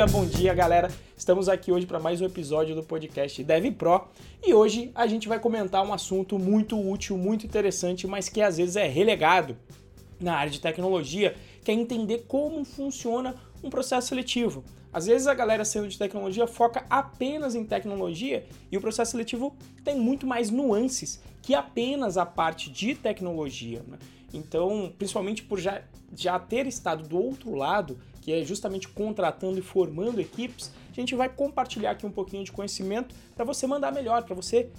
dia, bom dia, galera. Estamos aqui hoje para mais um episódio do podcast Dev Pro e hoje a gente vai comentar um assunto muito útil, muito interessante, mas que às vezes é relegado na área de tecnologia, que é entender como funciona um processo seletivo. Às vezes a galera sendo de tecnologia foca apenas em tecnologia e o processo seletivo tem muito mais nuances que apenas a parte de tecnologia. Né? Então, principalmente por já, já ter estado do outro lado, que é justamente contratando e formando equipes, a gente vai compartilhar aqui um pouquinho de conhecimento para você mandar melhor, para você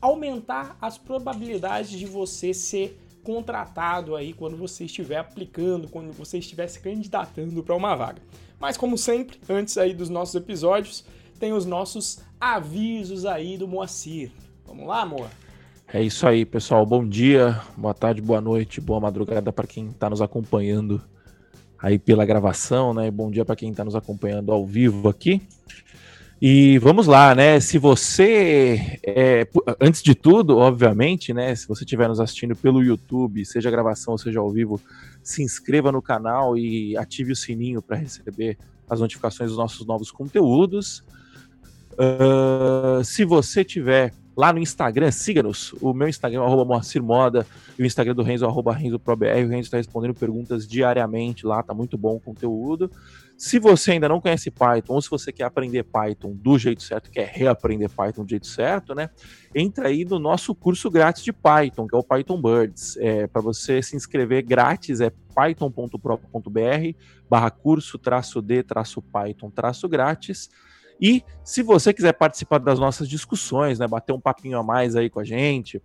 aumentar as probabilidades de você ser contratado aí quando você estiver aplicando, quando você estiver se candidatando para uma vaga. Mas como sempre, antes aí dos nossos episódios, tem os nossos avisos aí do Moacir. Vamos lá, amor? É isso aí, pessoal. Bom dia, boa tarde, boa noite, boa madrugada para quem está nos acompanhando aí pela gravação, né? Bom dia para quem está nos acompanhando ao vivo aqui. E vamos lá, né? Se você, é, antes de tudo, obviamente, né? Se você estiver nos assistindo pelo YouTube, seja gravação ou seja ao vivo, se inscreva no canal e ative o sininho para receber as notificações dos nossos novos conteúdos. Uh, se você tiver lá no Instagram, siga-nos. O meu Instagram é arroba Moacir Moda e o Instagram do Renzo é arroba RenzoProBR. O Renzo está respondendo perguntas diariamente lá, tá muito bom o conteúdo. Se você ainda não conhece Python, ou se você quer aprender Python do jeito certo, quer reaprender Python do jeito certo, né? Entra aí no nosso curso grátis de Python, que é o Python Birds. É, Para você se inscrever grátis é python.pro.br barra curso traço D traço Python traço grátis. E se você quiser participar das nossas discussões, né, bater um papinho a mais aí com a gente,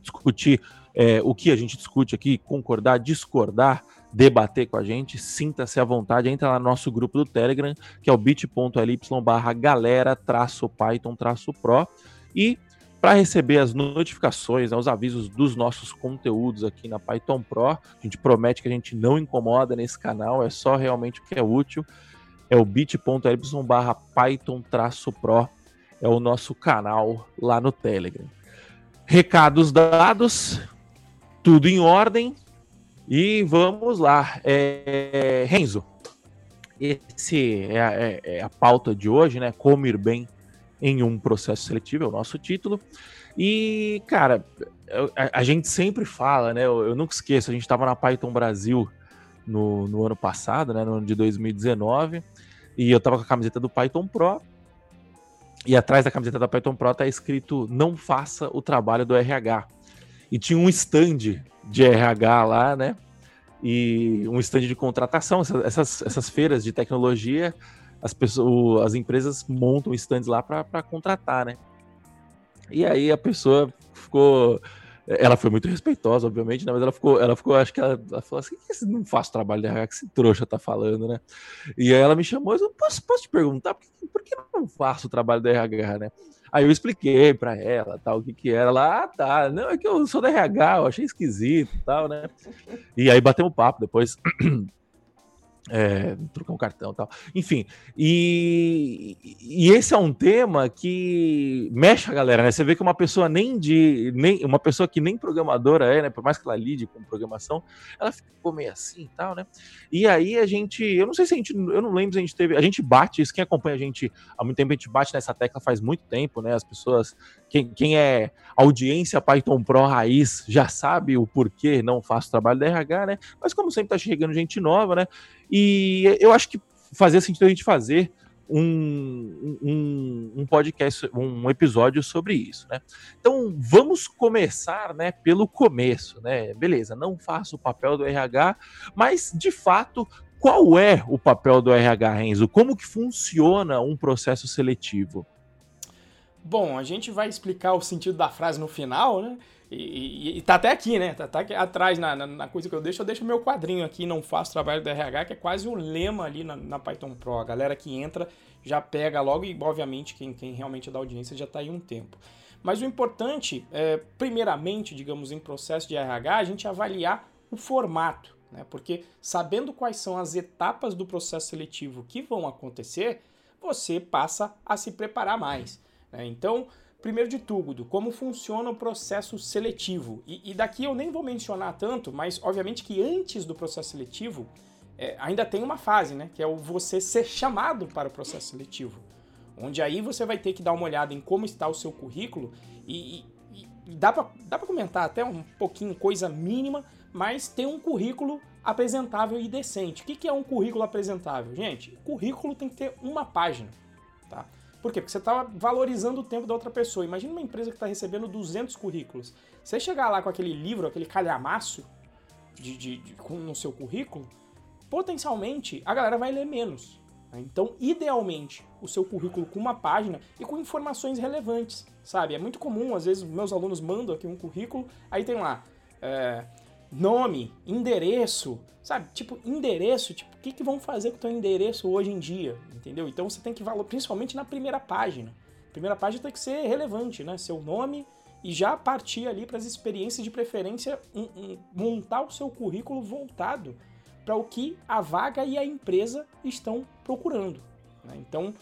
discutir é, o que a gente discute aqui, concordar, discordar, debater com a gente, sinta-se à vontade, entra lá no nosso grupo do Telegram, que é o bit.ly barra galera Python Pro, e para receber as notificações, né, os avisos dos nossos conteúdos aqui na Python Pro, a gente promete que a gente não incomoda nesse canal, é só realmente o que é útil é o bit.ly barra python-pro, é o nosso canal lá no Telegram. Recados dados, tudo em ordem, e vamos lá. É, Renzo, esse é a, é, é a, pauta de hoje, né? Como ir bem em um processo seletivo, é o nosso título. E, cara, a, a gente sempre fala, né? Eu, eu nunca esqueço, a gente estava na Python Brasil no, no ano passado, né, no ano de 2019, e eu tava com a camiseta do Python Pro, e atrás da camiseta da Python Pro tá escrito não faça o trabalho do RH. E tinha um stand de RH lá, né? E um stand de contratação, essas, essas feiras de tecnologia, as pessoas, as empresas montam stands lá para contratar, né? E aí a pessoa ficou ela foi muito respeitosa, obviamente, né? Mas ela ficou, ela ficou, acho que ela, ela falou assim: que não faço trabalho de RH que esse trouxa tá falando, né? E aí ela me chamou, eu posso, posso te perguntar por que, por que não faço o trabalho da RH, né? Aí eu expliquei para ela, tal, o que que era. Ela, ah, tá, não, é que eu sou da RH, eu achei esquisito tal, né? E aí batemos papo depois. É, trocar um cartão e tal. Enfim, e, e, esse é um tema que mexe a galera, né? Você vê que uma pessoa nem de. Nem, uma pessoa que nem programadora é, né? Por mais que ela lide com programação, ela ficou meio assim e tal, né? E aí a gente. Eu não sei se a gente. Eu não lembro se a gente teve. A gente bate isso, quem acompanha a gente há muito tempo, a gente bate nessa tecla faz muito tempo, né? As pessoas. Quem, quem é audiência Python Pro raiz já sabe o porquê não faço trabalho da RH, né? Mas como sempre tá chegando gente nova, né? E eu acho que fazia sentido a gente fazer um, um, um, podcast, um episódio sobre isso, né? Então vamos começar, né, pelo começo, né? Beleza, não faço o papel do RH, mas de fato qual é o papel do RH, Renzo? Como que funciona um processo seletivo? Bom, a gente vai explicar o sentido da frase no final, né? E, e, e tá até aqui, né? Tá, tá aqui atrás na, na, na, coisa que eu deixo, eu deixo meu quadrinho aqui, não faço trabalho do RH, que é quase o lema ali na, na Python Pro. A galera que entra já pega logo e, obviamente, quem, quem realmente é da audiência já tá aí um tempo. Mas o importante, é, primeiramente, digamos, em processo de RH, a gente avaliar o formato, né? Porque sabendo quais são as etapas do processo seletivo que vão acontecer, você passa a se preparar mais. Né? Então, primeiro de tudo, como funciona o processo seletivo. E, e, daqui eu nem vou mencionar tanto, mas obviamente que antes do processo seletivo, é, ainda tem uma fase, né? Que é o você ser chamado para o processo seletivo. Onde aí você vai ter que dar uma olhada em como está o seu currículo e, e, e dá para comentar até um pouquinho, coisa mínima, mas ter um currículo apresentável e decente. O que, que é um currículo apresentável? Gente, currículo tem que ter uma página, tá? Por quê? Porque você está valorizando o tempo da outra pessoa. Imagina uma empresa que está recebendo 200 currículos. Você chegar lá com aquele livro, aquele calhamaço de, de, de, no seu currículo, potencialmente a galera vai ler menos. Né? Então, idealmente, o seu currículo com uma página e com informações relevantes, sabe? É muito comum, às vezes, meus alunos mandam aqui um currículo, aí tem lá é, nome, endereço, sabe? Tipo, endereço, tipo, o que, que vão fazer com o teu endereço hoje em dia, entendeu? Então você tem que valorizar, principalmente na primeira página. Primeira página tem que ser relevante, né? Seu nome e já partir ali para as experiências de preferência, um, um, montar o seu currículo voltado para o que a vaga e a empresa estão procurando. Né? Então,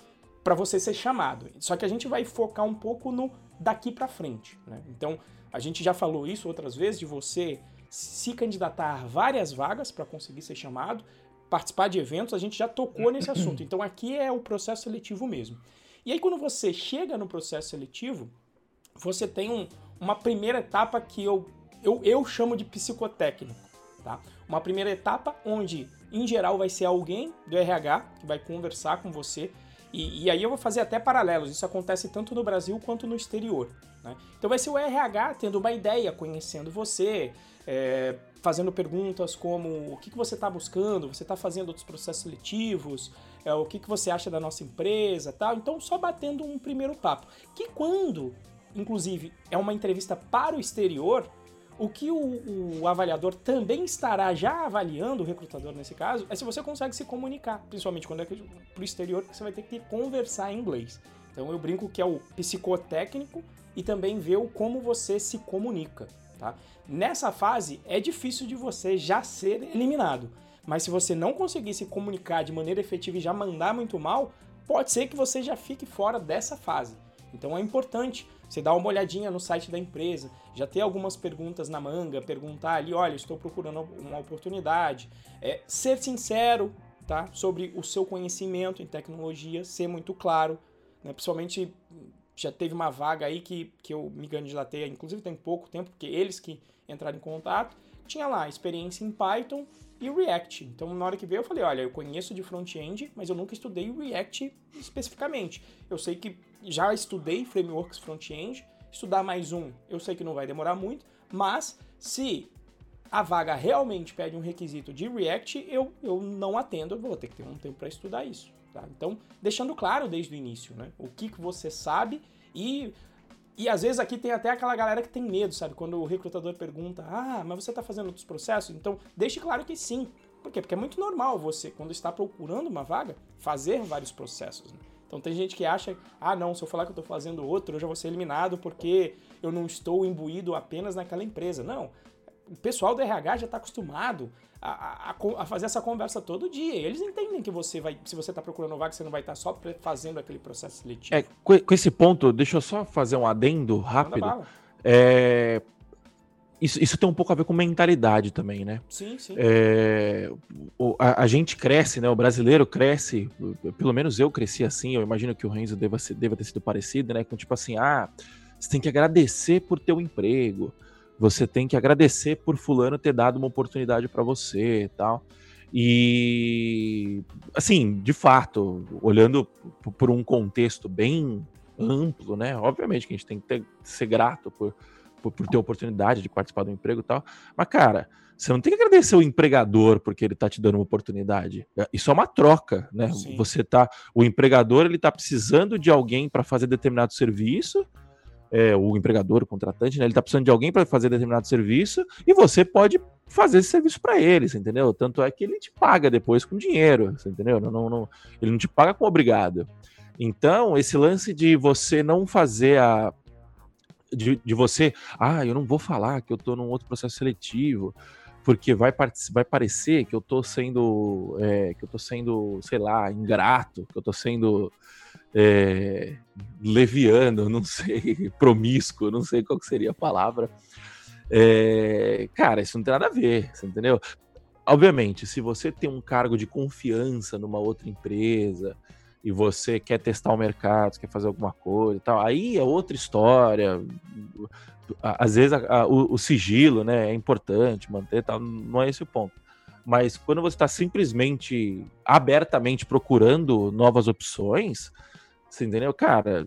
para você ser chamado. Só que a gente vai focar um pouco no daqui para frente. Né? Então, a gente já falou isso outras vezes de você se candidatar a várias vagas para conseguir ser chamado, participar de eventos, a gente já tocou nesse assunto. Então aqui é o processo seletivo mesmo. E aí quando você chega no processo seletivo, você tem um, uma primeira etapa que eu, eu, eu chamo de psicotécnico. Tá? Uma primeira etapa onde, em geral, vai ser alguém do RH que vai conversar com você. E, e aí eu vou fazer até paralelos. Isso acontece tanto no Brasil quanto no exterior. Né? Então vai ser o RH tendo uma ideia, conhecendo você, é, fazendo perguntas como o que, que você está buscando, você está fazendo outros processos seletivos, é, o que, que você acha da nossa empresa tal. Então, só batendo um primeiro papo. Que quando, inclusive, é uma entrevista para o exterior, o que o, o, avaliador também estará já avaliando, o recrutador nesse caso, é se você consegue se comunicar, principalmente quando é para o exterior, você vai ter que conversar em inglês. Então eu brinco que é o psicotécnico e também ver o como você se comunica. Tá? Nessa fase é difícil de você já ser eliminado, mas se você não conseguir se comunicar de maneira efetiva e já mandar muito mal, pode ser que você já fique fora dessa fase. Então é importante você dar uma olhadinha no site da empresa, já ter algumas perguntas na manga, perguntar ali, olha, estou procurando uma oportunidade, é, ser sincero, tá, sobre o seu conhecimento em tecnologia, ser muito claro, né, principalmente já teve uma vaga aí que, que eu me candidatei, inclusive tem pouco tempo, porque eles que entraram em contato, tinha lá experiência em Python e React. Então, na hora que veio, eu falei: olha, eu conheço de front-end, mas eu nunca estudei React especificamente. Eu sei que já estudei frameworks front-end, estudar mais um, eu sei que não vai demorar muito, mas se a vaga realmente pede um requisito de React, eu, eu não atendo, eu vou ter que ter um tempo para estudar isso. Tá? Então, deixando claro desde o início, né? O que, que você sabe e e às vezes aqui tem até aquela galera que tem medo, sabe? Quando o recrutador pergunta: "Ah, mas você está fazendo outros processos?" Então, deixe claro que sim. Por quê? Porque é muito normal você, quando está procurando uma vaga, fazer vários processos. Né? Então tem gente que acha, ah não, se eu falar que eu estou fazendo outro, eu já vou ser eliminado porque eu não estou imbuído apenas naquela empresa. Não, o pessoal do RH já está acostumado a, a, a, fazer essa conversa todo dia. Eles entendem que você vai, se você está procurando vaga, você não vai estar tá só fazendo aquele processo seletivo. É, com esse ponto, deixa eu só fazer um adendo rápido. É, isso, isso tem um pouco a ver com mentalidade também, né? Sim, sim. É, a, a, gente cresce, né? O brasileiro cresce, pelo menos eu cresci assim, eu imagino que o Renzo deva, ser, deva ter sido parecido, né? Com tipo assim, ah, você tem que agradecer por ter um emprego você tem que agradecer por fulano ter dado uma oportunidade para você e tal. E assim, de fato, olhando por um contexto bem amplo, né? Obviamente que a gente tem que ter, ser grato por, por, por, ter oportunidade de participar do emprego e tal. Mas, cara, você não tem que agradecer o empregador porque ele tá te dando uma oportunidade. Isso é uma troca, né? Sim. Você tá. O empregador ele tá precisando de alguém para fazer determinado serviço é, o empregador, o contratante, né, ele está precisando de alguém para fazer determinado serviço e você pode fazer esse serviço para eles, entendeu? Tanto é que ele te paga depois com dinheiro, entendeu? Não, não, não, ele não te paga com obrigado. Então, esse lance de você não fazer a. De, de você, ah, eu não vou falar que eu estou num outro processo seletivo, porque vai, vai parecer que eu estou sendo, é, que eu tô sendo, sei lá, ingrato, que eu estou sendo é, leviano, não sei, promíscuo, não sei qual seria a palavra. É, cara, isso não tem nada a ver, você entendeu? obviamente, se você tem um cargo de confiança numa outra empresa e você quer testar o mercado, quer fazer alguma coisa e tal, aí é outra história. Às vezes a, a, o, o, sigilo né, é importante manter, tal, não é esse o ponto. Mas quando você está simplesmente abertamente procurando novas opções, você entendeu? Cara,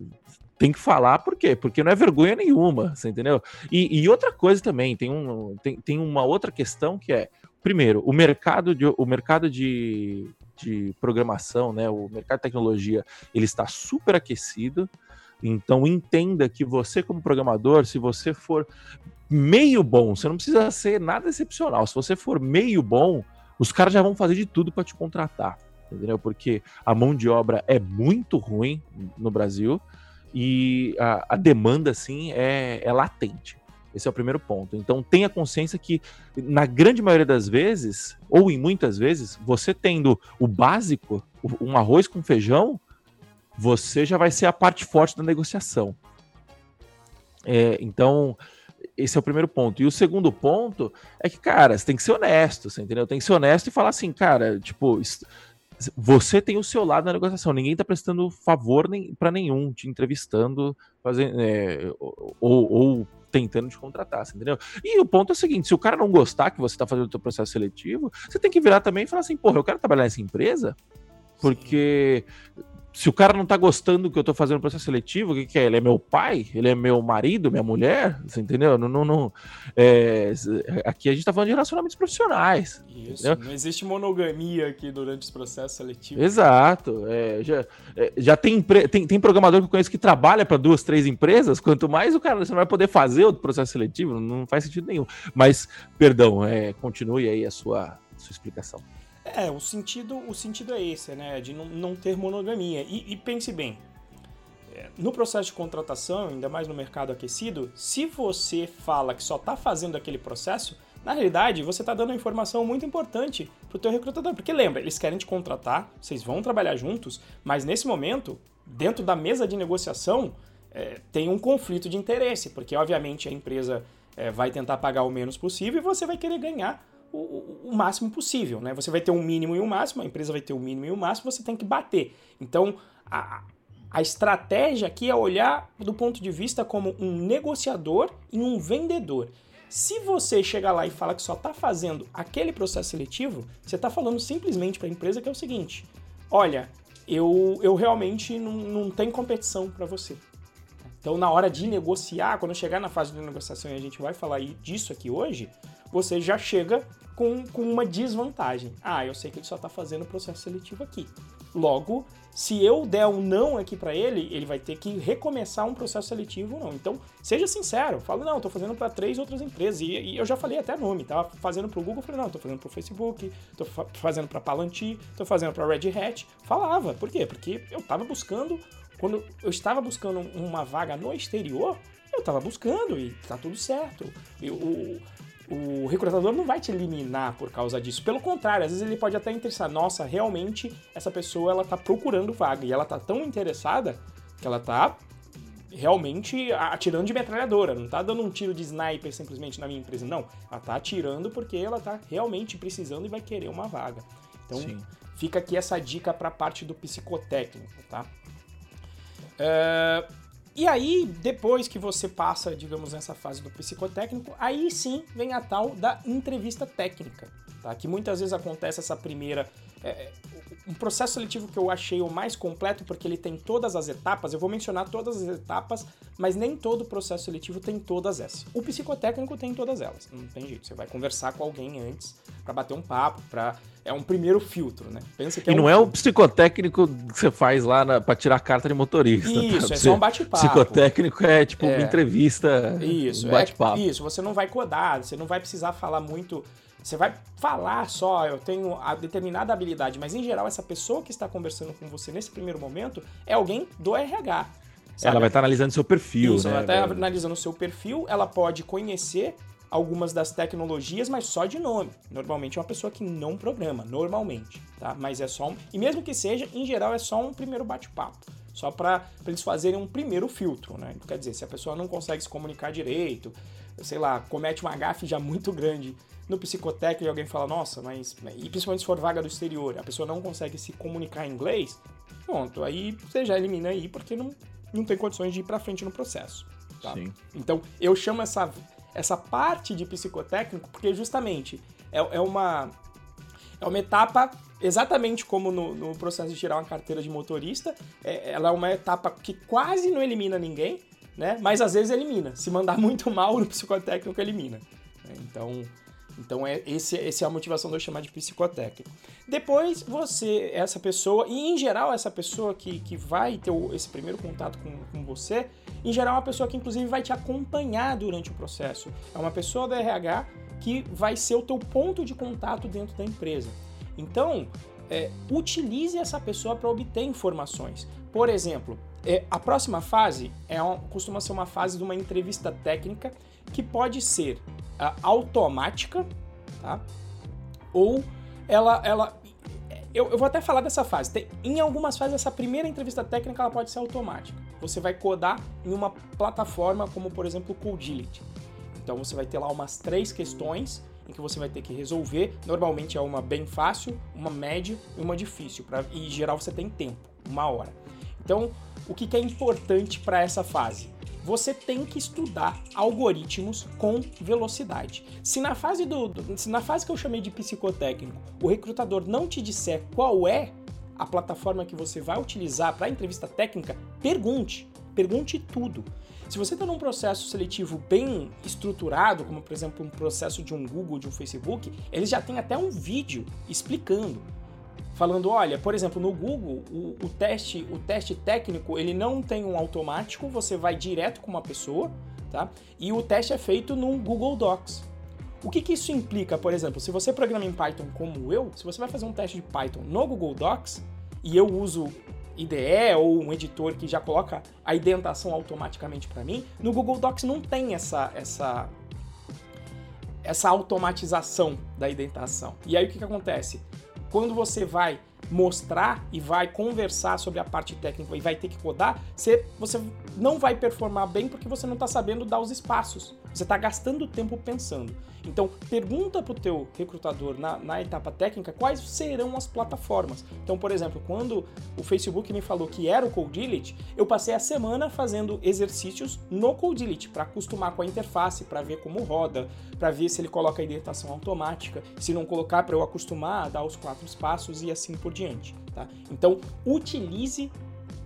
tem que falar por quê? Porque não é vergonha nenhuma, você entendeu? E, e outra coisa também, tem, um, tem, tem uma outra questão que é, primeiro, o mercado de, o mercado de, de programação, né, o mercado de tecnologia, ele está super aquecido, então entenda que você como programador, se você for meio bom, você não precisa ser nada excepcional, se você for meio bom, os caras já vão fazer de tudo para te contratar, entendeu? Porque a mão de obra é muito ruim no Brasil, e a, a demanda, assim, é, é latente. Esse é o primeiro ponto. Então tenha consciência que, na grande maioria das vezes, ou em muitas vezes, você tendo o básico, um arroz com feijão, você já vai ser a parte forte da negociação. É, então, esse é o primeiro ponto. E o segundo ponto é que, cara, você tem que ser honesto, você entendeu? Tem que ser honesto e falar assim, cara, tipo, você tem o seu lado na negociação, ninguém está prestando favor nem, para nenhum, te entrevistando, fazendo, é, ou, ou, tentando te contratar, entendeu? E o ponto é o seguinte: se o cara não gostar que você está fazendo o seu processo seletivo, você tem que virar também e falar assim, porra, eu quero trabalhar nessa empresa, porque Sim se o cara não tá gostando do que eu tô fazendo no processo seletivo, o que, que, é? Ele é meu pai? Ele é meu marido, minha mulher? Você entendeu? Não, não, não é, aqui a gente tá falando de relacionamentos profissionais. Isso, entendeu? não existe monogamia aqui durante os processos seletivos. Exato. É, já é, já tem, tem, tem programador que eu conheço que trabalha para duas, três empresas, quanto mais o cara você não vai poder fazer o processo seletivo, não faz sentido nenhum. Mas, perdão, é, continue aí a sua, sua explicação. É, o sentido, o sentido é esse, né? De não, não ter monogamia. E, e pense bem, é, no processo de contratação, ainda mais no mercado aquecido, se você fala que só está fazendo aquele processo, na realidade você está dando uma informação muito importante para o teu recrutador. Porque lembra, eles querem te contratar, vocês vão trabalhar juntos, mas nesse momento, dentro da mesa de negociação, é, tem um conflito de interesse, porque obviamente a empresa é, vai tentar pagar o menos possível e você vai querer ganhar o, o, máximo possível, né? Você vai ter um mínimo e um máximo, a empresa vai ter um mínimo e um máximo, você tem que bater. Então, a, a estratégia aqui é olhar do ponto de vista como um negociador e um vendedor. Se você chegar lá e fala que só está fazendo aquele processo seletivo, você está falando simplesmente para a empresa que é o seguinte: olha, eu, eu realmente não, não tenho competição para você. Então, na hora de negociar, quando chegar na fase de negociação e a gente vai falar disso aqui hoje, você já chega com, com uma desvantagem. Ah, eu sei que ele só está fazendo o processo seletivo aqui. Logo, se eu der um não aqui para ele, ele vai ter que recomeçar um processo seletivo ou não. Então, seja sincero, fala, não, estou fazendo para três outras empresas. E, e, eu já falei até nome, tava fazendo para o Google, falei, não, estou fazendo para o Facebook, estou fa fazendo para Palantir, estou fazendo para Red Hat. Falava, por quê? Porque eu estava buscando, quando eu estava buscando uma vaga no exterior, eu estava buscando e tá tudo certo. Eu, o recrutador não vai te eliminar por causa disso. Pelo contrário, às vezes ele pode até interessar, nossa, realmente essa pessoa ela tá procurando vaga e ela tá tão interessada que ela tá realmente atirando de metralhadora, não tá dando um tiro de sniper simplesmente na minha empresa, não. Ela tá atirando porque ela tá realmente precisando e vai querer uma vaga. Então, Sim. fica aqui essa dica para a parte do psicotécnico, tá? Uh, e aí, depois que você passa, digamos, nessa fase do psicotécnico, aí sim vem a tal da entrevista técnica, tá? Que muitas vezes acontece essa primeira. É, é, um processo seletivo que eu achei o mais completo, porque ele tem todas as etapas, eu vou mencionar todas as etapas, mas nem todo processo seletivo tem todas essas. O psicotécnico tem todas elas, não tem jeito. Você vai conversar com alguém antes para bater um papo, para é um primeiro filtro, né? Pensa que e é não um... é o psicotécnico que você faz lá para tirar a carta de motorista. Tá? Isso, tá? é só um bate-papo. Psicotécnico é tipo é. uma entrevista, isso, um bate-papo. É, isso, você não vai codar, você não vai precisar falar muito. Você vai falar só, eu tenho a determinada habilidade, mas em geral essa pessoa que está conversando com você nesse primeiro momento é alguém do RH. Sabe? Ela vai estar analisando seu perfil, Isso, né? Ela está analisando o seu perfil, ela pode conhecer algumas das tecnologias, mas só de nome. Normalmente é uma pessoa que não programa, normalmente, tá? Mas é só um... E mesmo que seja, em geral é só um primeiro bate-papo. Só para eles fazerem um primeiro filtro, né? Quer dizer, se a pessoa não consegue se comunicar direito, sei lá, comete uma gafe já muito grande no psicotécnico e alguém fala, nossa, mas. E principalmente se for vaga do exterior, a pessoa não consegue se comunicar em inglês, pronto, aí você já elimina aí porque não, não tem condições de ir para frente no processo. Tá? Então, eu chamo essa, essa parte de psicotécnico porque justamente é, é uma. É uma etapa exatamente como no, no, processo de tirar uma carteira de motorista, é, ela é uma etapa que quase não elimina ninguém, né? Mas às vezes elimina. Se mandar muito mal no psicotécnico, elimina. Então, então é esse, essa é a motivação de eu chamar de psicotécnico. Depois você, essa pessoa, e em geral essa pessoa que, que vai ter esse primeiro contato com, com você, em geral é uma pessoa que inclusive vai te acompanhar durante o processo. É uma pessoa da RH que vai ser o teu ponto de contato dentro da empresa. Então, é, utilize essa pessoa para obter informações. Por exemplo, é, a próxima fase é uma, costuma ser uma fase de uma entrevista técnica que pode ser uh, automática, tá? Ou ela, ela eu, eu, vou até falar dessa fase. Tem, em algumas fases, essa primeira entrevista técnica ela pode ser automática. Você vai codar em uma plataforma como, por exemplo, o Codility. Então você vai ter lá umas três questões em que você vai ter que resolver. Normalmente é uma bem fácil, uma média e uma difícil. Pra, e em geral você tem tempo, uma hora. Então, o que, que é importante para essa fase? Você tem que estudar algoritmos com velocidade. Se na fase do, do se na fase que eu chamei de psicotécnico, o recrutador não te disser qual é a plataforma que você vai utilizar para a entrevista técnica, pergunte. Pergunte tudo. Se você está num processo seletivo bem estruturado, como por exemplo um processo de um Google, de um Facebook, eles já têm até um vídeo explicando falando, olha, por exemplo, no Google, o, o, teste, o teste técnico, ele não tem um automático, você vai direto com uma pessoa, tá? E o teste é feito no Google Docs. O que, que isso implica, por exemplo, se você programa em Python como eu, se você vai fazer um teste de Python no Google Docs, e eu uso IDE ou um editor que já coloca a indentação automaticamente para mim, no Google Docs não tem essa, essa, essa automatização da indentação. E aí o que, que acontece? Quando você vai mostrar e vai conversar sobre a parte técnica e vai ter que codar, você, você não vai performar bem porque você não está sabendo dar os espaços. Você está gastando tempo pensando. Então, pergunta para o teu recrutador na, na etapa técnica quais serão as plataformas. Então, por exemplo, quando o Facebook me falou que era o Codility, eu passei a semana fazendo exercícios no Codility para acostumar com a interface, para ver como roda, para ver se ele coloca a indentação automática, se não colocar para eu acostumar a dar os quatro passos e assim por diante. Tá? Então, utilize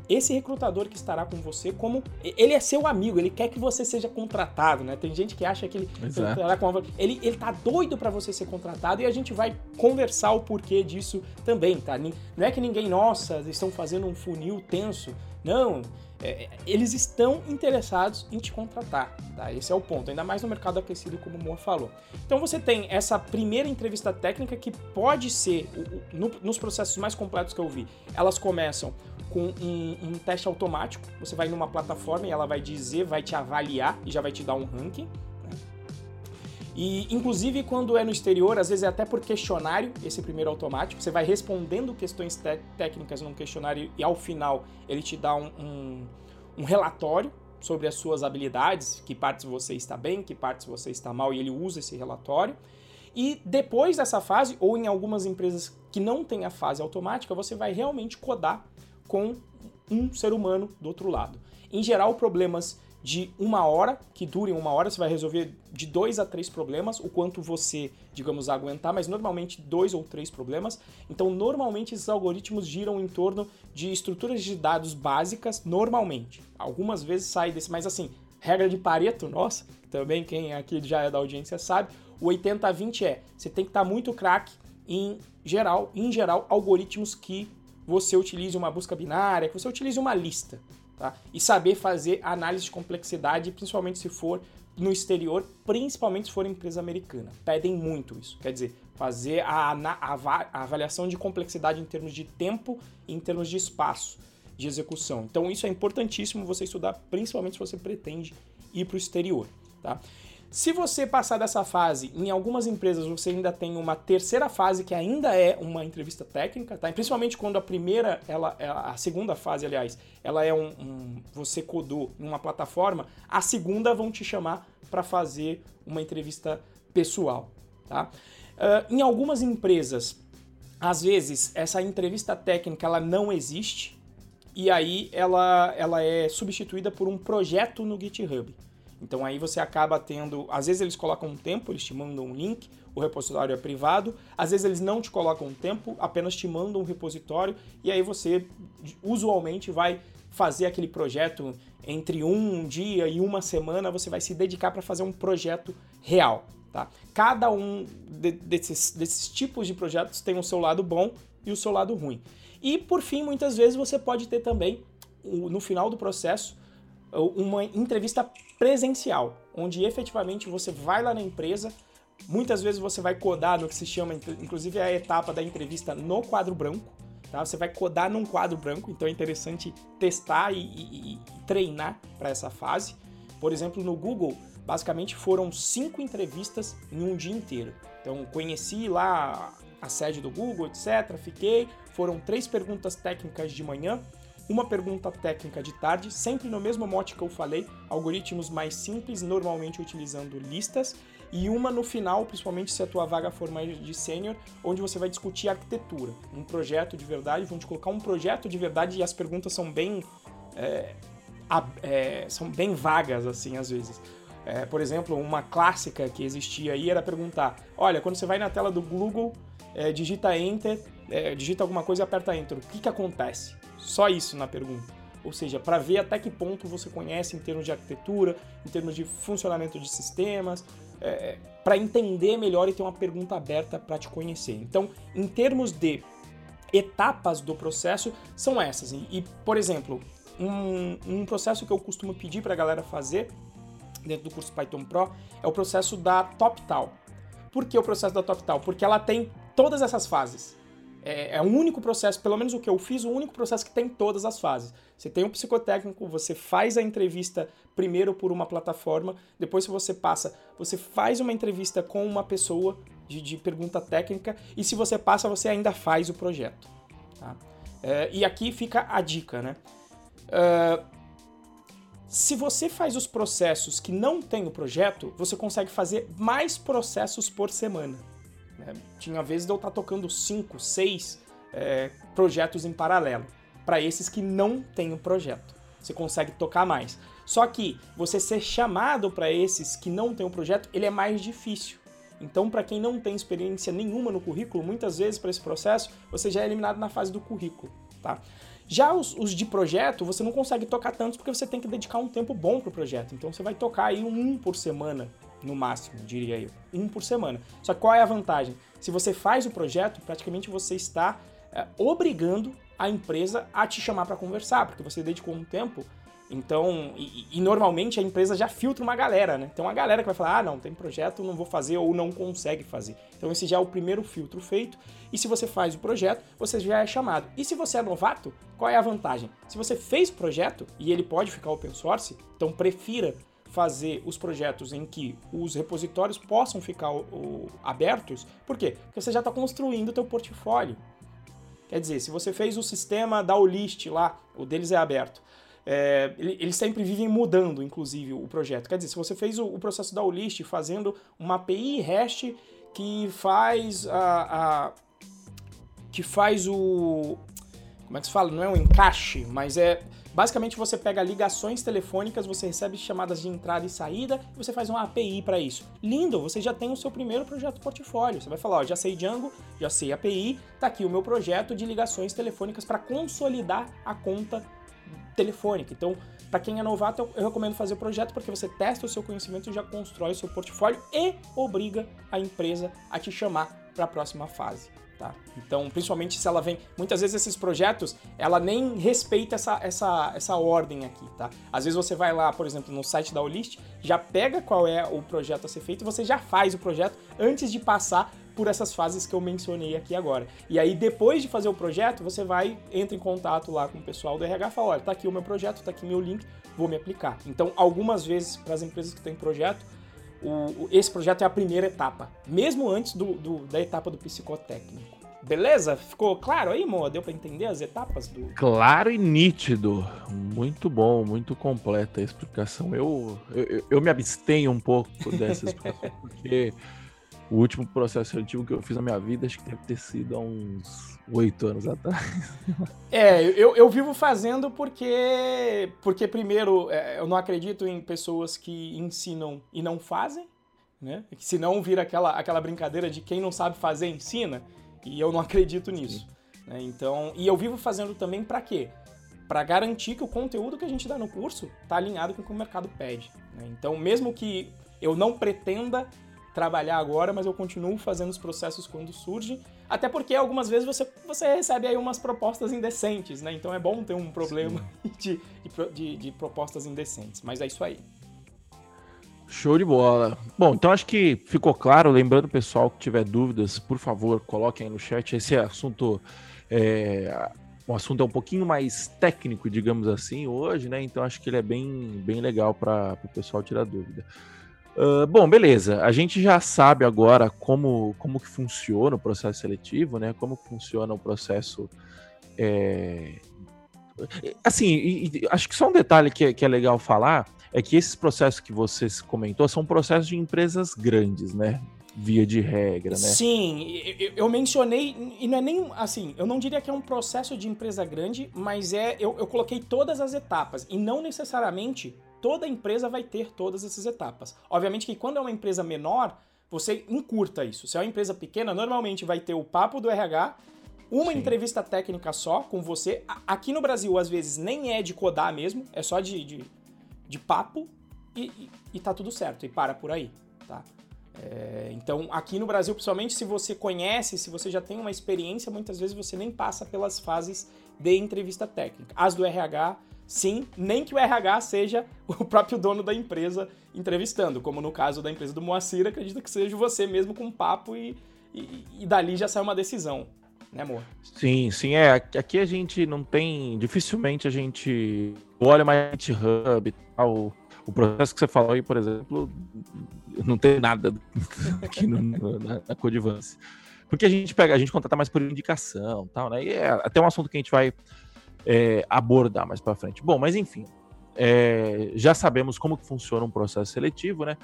esse recrutador que estará com você como ele é seu amigo, ele quer que você seja contratado, né? Tem gente que acha que ele é. com ele ele tá doido para você ser contratado e a gente vai conversar o porquê disso também, tá? Não é que ninguém, nossa, estão fazendo um funil tenso. Não, é, é, eles estão interessados em te contratar, tá? Esse é o ponto, ainda mais no mercado aquecido, como o Moa falou. Então você tem essa primeira entrevista técnica que pode ser, no, nos processos mais completos que eu vi, elas começam com um, um, teste automático. Você vai numa plataforma e ela vai dizer, vai te avaliar e já vai te dar um ranking. Né? E inclusive quando é no exterior, às vezes é até por questionário, esse primeiro automático. Você vai respondendo questões técnicas num questionário e ao final ele te dá um, um, um relatório sobre as suas habilidades, que partes você está bem, que partes você está mal, e ele usa esse relatório. E depois dessa fase, ou em algumas empresas que não tem a fase automática, você vai realmente codar com um ser humano do outro lado. Em geral, problemas de uma hora, que durem uma hora, você vai resolver de dois a três problemas, o quanto você, digamos, aguentar, mas normalmente dois ou três problemas. Então, normalmente esses algoritmos giram em torno de estruturas de dados básicas, normalmente. Algumas vezes sai desse, mas assim, regra de Pareto, nossa, também quem aqui já é da audiência sabe, o 80-20 é, você tem que estar tá muito craque em geral, em geral, algoritmos que você utilize uma busca binária, que você utilize uma lista. Tá? E saber fazer análise de complexidade, principalmente se for no exterior, principalmente se for empresa americana. Pedem muito isso. Quer dizer, fazer a, a, a avaliação de complexidade em termos de tempo e em termos de espaço de execução. Então isso é importantíssimo você estudar, principalmente se você pretende ir para o exterior. Tá? Se você passar dessa fase, em algumas empresas você ainda tem uma terceira fase que ainda é uma entrevista técnica, tá? principalmente quando a primeira, ela, a segunda fase, aliás, ela é um, um você codou em uma plataforma, a segunda vão te chamar para fazer uma entrevista pessoal, tá? Uh, em algumas empresas, às vezes essa entrevista técnica ela não existe e aí ela, ela é substituída por um projeto no GitHub. Então aí você acaba tendo, às vezes eles colocam um tempo, eles te mandam um link, o repositório é privado, às vezes eles não te colocam um tempo, apenas te mandam um repositório e aí você usualmente vai fazer aquele projeto entre um dia e uma semana, você vai se dedicar para fazer um projeto real. Tá? Cada um de, desses, desses tipos de projetos tem o seu lado bom e o seu lado ruim. E por fim, muitas vezes você pode ter também, no final do processo, uma entrevista presencial, onde efetivamente você vai lá na empresa, muitas vezes você vai codar no que se chama, inclusive a etapa da entrevista no quadro branco, tá? Você vai codar num quadro branco, então é interessante testar e, e, e treinar para essa fase. Por exemplo, no Google, basicamente foram cinco entrevistas em um dia inteiro. Então conheci lá a sede do Google, etc. Fiquei, foram três perguntas técnicas de manhã, uma pergunta técnica de tarde, sempre no mesmo mote que eu falei, algoritmos mais simples, normalmente utilizando listas, e uma no final, principalmente se a tua vaga for mais de sênior, onde você vai discutir arquitetura, um projeto de verdade, vão te colocar um projeto de verdade e as perguntas são bem é, é, são bem vagas assim às vezes. É, por exemplo, uma clássica que existia aí era perguntar: olha, quando você vai na tela do Google, é, digita Enter, é, digita alguma coisa e aperta Enter, o que, que acontece? Só isso na pergunta. Ou seja, para ver até que ponto você conhece em termos de arquitetura, em termos de funcionamento de sistemas, é, para entender melhor e ter uma pergunta aberta para te conhecer. Então, em termos de etapas do processo, são essas. E, e por exemplo, um, um, processo que eu costumo pedir para a galera fazer dentro do curso Python Pro é o processo da TopTal. Por que o processo da TopTal? Porque ela tem todas essas fases. É, é um único processo, pelo menos o que eu fiz, o único processo que tem todas as fases. Você tem um psicotécnico, você faz a entrevista primeiro por uma plataforma, depois que você passa, você faz uma entrevista com uma pessoa de, de pergunta técnica, e se você passa, você ainda faz o projeto. Tá? É, e aqui fica a dica, né? Uh, se você faz os processos que não tem o projeto, você consegue fazer mais processos por semana. Né? Tinha vezes de eu estar tocando 5, 6 é, projetos em paralelo. Para esses que não tem o projeto. Você consegue tocar mais. Só que você ser chamado para esses que não tem o projeto, ele é mais difícil. Então, para quem não tem experiência nenhuma no currículo, muitas vezes para esse processo, você já é eliminado na fase do currículo, tá? Já os, os, de projeto, você não consegue tocar tantos porque você tem que dedicar um tempo bom para o projeto. Então, você vai tocar aí um por semana, no máximo, diria eu. Um por semana. Só que qual é a vantagem? Se você faz o projeto, praticamente você está é, obrigando a empresa a te chamar para conversar, porque você dedicou um tempo. Então, e, e, normalmente a empresa já filtra uma galera, né? Tem uma galera que vai falar: ah, não, tem projeto, não vou fazer ou não consegue fazer. Então, esse já é o primeiro filtro feito. E se você faz o projeto, você já é chamado. E se você é novato, qual é a vantagem? Se você fez o projeto e ele pode ficar open source, então prefira fazer os projetos em que os repositórios possam ficar o, abertos. Por quê? Porque você já está construindo o teu portfólio. Quer dizer, se você fez o sistema da Olist lá, o deles é aberto. É, eles sempre vivem mudando, inclusive, o projeto. Quer dizer, se você fez o, o processo da Olist fazendo uma API REST que faz a, a que faz o como é que se fala? Não é um encaixe, mas é Basicamente, você pega ligações telefônicas, você recebe chamadas de entrada e saída e você faz uma API para isso. Lindo, você já tem o seu primeiro projeto portfólio. Você vai falar, ó, já sei Django, já sei API, tá aqui o meu projeto de ligações telefônicas para consolidar a conta telefônica. Então, para quem é novato, eu recomendo fazer o projeto porque você testa o seu conhecimento e já constrói o seu portfólio e obriga a empresa a te chamar para a próxima fase. Tá? Então, principalmente se ela vem. Muitas vezes esses projetos, ela nem respeita essa, essa, essa ordem aqui, tá? Às vezes você vai lá, por exemplo, no site da Olist, já pega qual é o projeto a ser feito e você já faz o projeto antes de passar por essas fases que eu mencionei aqui agora. E aí, depois de fazer o projeto, você vai, entra em contato lá com o pessoal do RH e fala: olha, tá aqui o meu projeto, tá aqui meu link, vou me aplicar. Então, algumas vezes, para as empresas que têm projeto, o, esse projeto é a primeira etapa, mesmo antes do, do, da etapa do psicotécnico. Beleza? Ficou claro aí, Moa? Deu para entender as etapas do. Claro e nítido. Muito bom, muito completa a explicação. Eu, eu, eu me abstenho um pouco dessa explicação, porque o último processo seletivo que eu fiz na minha vida acho que deve ter sido há uns oito anos atrás. É, eu, eu vivo fazendo porque, porque primeiro, é, eu não acredito em pessoas que ensinam e não fazem, né? Se não vira aquela, aquela brincadeira de quem não sabe fazer, ensina. E eu não acredito nisso. Né? Então, e eu vivo fazendo também para quê? Para garantir que o conteúdo que a gente dá no curso está alinhado com o que o mercado pede. Né? Então, mesmo que eu não pretenda trabalhar agora, mas eu continuo fazendo os processos quando surgem, até porque algumas vezes você, você recebe aí umas propostas indecentes, né? Então é bom ter um problema de, de, de propostas indecentes, mas é isso aí. Show de bola. Bom, então acho que ficou claro. Lembrando, pessoal, que tiver dúvidas, por favor, coloquem aí no chat. Esse assunto é, um assunto é um pouquinho mais técnico, digamos assim, hoje, né? Então acho que ele é bem, bem legal para o pessoal tirar dúvida. Uh, bom, beleza. A gente já sabe agora como, como que funciona o processo seletivo, né? Como funciona o processo. É... Assim, e, e, acho que só um detalhe que, que é legal falar é que esses processos que você comentou são processos de empresas grandes, né? Via de regra, né? Sim, eu mencionei, e não é nem assim, eu não diria que é um processo de empresa grande, mas é. Eu, eu coloquei todas as etapas, e não necessariamente toda empresa vai ter todas essas etapas. Obviamente que quando é uma empresa menor, você encurta isso. Se é uma empresa pequena, normalmente vai ter o papo do RH, uma Sim. entrevista técnica só com você. Aqui no Brasil, às vezes, nem é de codar mesmo, é só de, de de papo e, e, e tá tudo certo, e para por aí, tá? É, então, aqui no Brasil, principalmente se você conhece, se você já tem uma experiência, muitas vezes você nem passa pelas fases de entrevista técnica. As do RH, sim, nem que o RH seja o próprio dono da empresa entrevistando, como no caso da empresa do Moacir, acredita que seja você mesmo com um papo e, e, e dali já sai uma decisão né, amor? Sim, sim, é. Aqui a gente não tem. Dificilmente a gente olha mais GitHub e tal. O processo que você falou aí, por exemplo, não tem nada aqui no, na, na Codivance. Porque a gente pega, a gente contrata mais por indicação tal, né? E é até um assunto que a gente vai é, abordar mais para frente. Bom, mas enfim, é, já sabemos como que funciona um processo seletivo, né?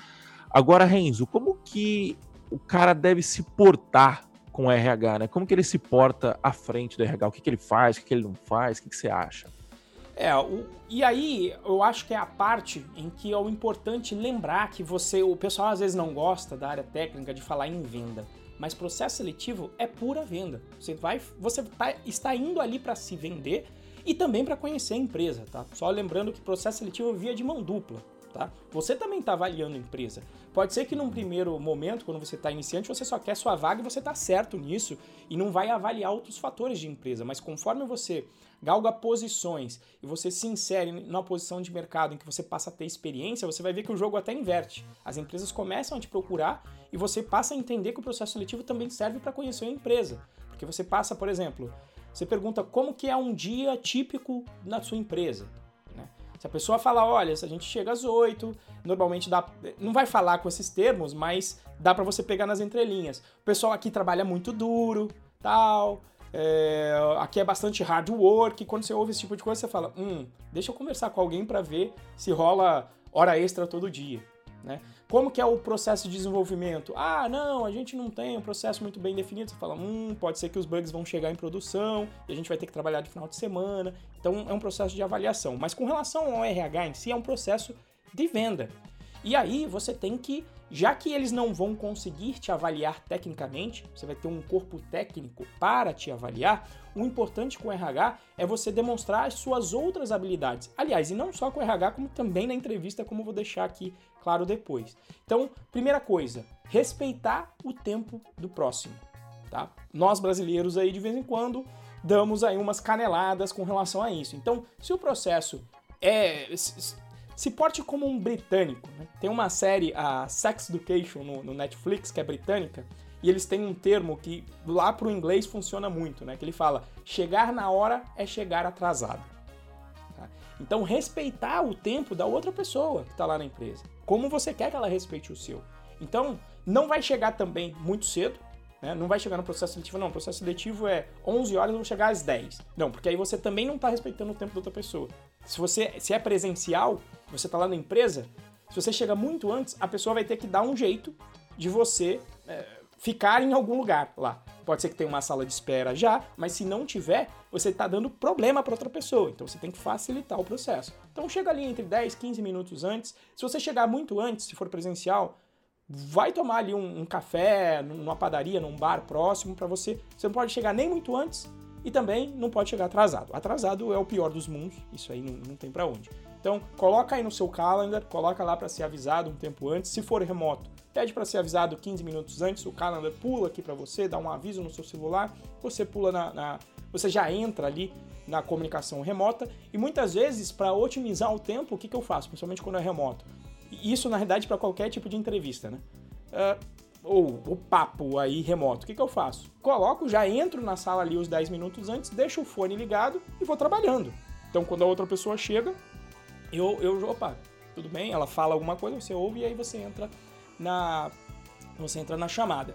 Agora, Renzo, como que o cara deve se portar com o RH, né? Como que ele se porta à frente do RH? O que, que ele faz, o que, que ele não faz? O que, que você acha? É, o, e aí eu acho que é a parte em que é o importante lembrar que você, o pessoal às vezes não gosta da área técnica de falar em venda, mas processo seletivo é pura venda. Você vai, você tá, está indo ali para se vender e também para conhecer a empresa, tá? Só lembrando que processo seletivo via de mão dupla tá? Você também está avaliando a empresa. Pode ser que num primeiro momento, quando você está iniciante, você só quer sua vaga e você está certo nisso e não vai avaliar outros fatores de empresa, mas conforme você galga posições e você se insere numa posição de mercado em que você passa a ter experiência, você vai ver que o jogo até inverte. As empresas começam a te procurar e você passa a entender que o processo seletivo também serve para conhecer a empresa. Porque você passa, por exemplo, você pergunta como que é um dia típico na sua empresa. Se a pessoa falar, olha, se a gente chega às 8, normalmente dá. Não vai falar com esses termos, mas dá para você pegar nas entrelinhas. O pessoal aqui trabalha muito duro, tal. É, aqui é bastante hard work. Quando você ouve esse tipo de coisa, você fala: hum, deixa eu conversar com alguém para ver se rola hora extra todo dia. Né? Como que é o processo de desenvolvimento? Ah, não, a gente não tem um processo muito bem definido. Você fala, hum, pode ser que os bugs vão chegar em produção e a gente vai ter que trabalhar de final de semana. Então é um processo de avaliação. Mas com relação ao RH em si, é um processo de venda. E aí você tem que, já que eles não vão conseguir te avaliar tecnicamente, você vai ter um corpo técnico para te avaliar, o importante com o RH é você demonstrar as suas outras habilidades. Aliás, e não só com o RH, como também na entrevista, como eu vou deixar aqui claro depois. Então, primeira coisa, respeitar o tempo do próximo, tá? Nós brasileiros aí de vez em quando damos aí umas caneladas com relação a isso. Então, se o processo é se porte como um britânico. Né? Tem uma série, a Sex Education, no, no, Netflix, que é britânica, e eles têm um termo que lá pro inglês funciona muito, né? Que ele fala: chegar na hora é chegar atrasado. Tá? Então, respeitar o tempo da outra pessoa que está lá na empresa. Como você quer que ela respeite o seu. Então, não vai chegar também muito cedo, né? Não vai chegar no processo seletivo, não. O processo seletivo é 11 horas, vou chegar às 10. Não, porque aí você também não está respeitando o tempo da outra pessoa. Se você se é presencial, você está lá na empresa, se você chega muito antes, a pessoa vai ter que dar um jeito de você é, ficar em algum lugar lá. Pode ser que tenha uma sala de espera já, mas se não tiver, você está dando problema para outra pessoa. Então você tem que facilitar o processo. Então chega ali entre 10, 15 minutos antes. Se você chegar muito antes, se for presencial, vai tomar ali um, um café numa padaria, num bar próximo para você. Você não pode chegar nem muito antes e também não pode chegar atrasado. Atrasado é o pior dos mundos, isso aí não, não tem para onde. Então, coloca aí no seu calendar, coloca lá para ser avisado um tempo antes. Se for remoto, pede para ser avisado 15 minutos antes, o calendar pula aqui para você, dá um aviso no seu celular, você pula na, na você já entra ali na comunicação remota e muitas vezes para otimizar o tempo, o que, que eu faço, principalmente quando é remoto? Isso na realidade para qualquer tipo de entrevista, né? Uh, ou o papo aí remoto, o que, que eu faço? Coloco, já entro na sala ali os 10 minutos antes, deixo o fone ligado e vou trabalhando. Então quando a outra pessoa chega, eu, eu, opa, tudo bem, ela fala alguma coisa, você ouve e aí você entra na, você entra na chamada.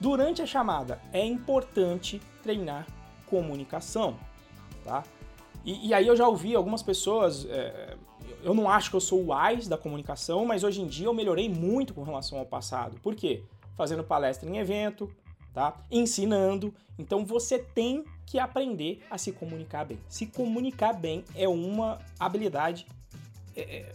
Durante a chamada é importante treinar comunicação, tá? E, e aí eu já ouvi algumas pessoas, é, eu não acho que eu sou o AIS da comunicação, mas hoje em dia eu melhorei muito com relação ao passado. Por quê? Fazendo palestra em evento, tá? Ensinando. Então você tem que aprender a se comunicar bem. Se comunicar bem é uma habilidade é, é,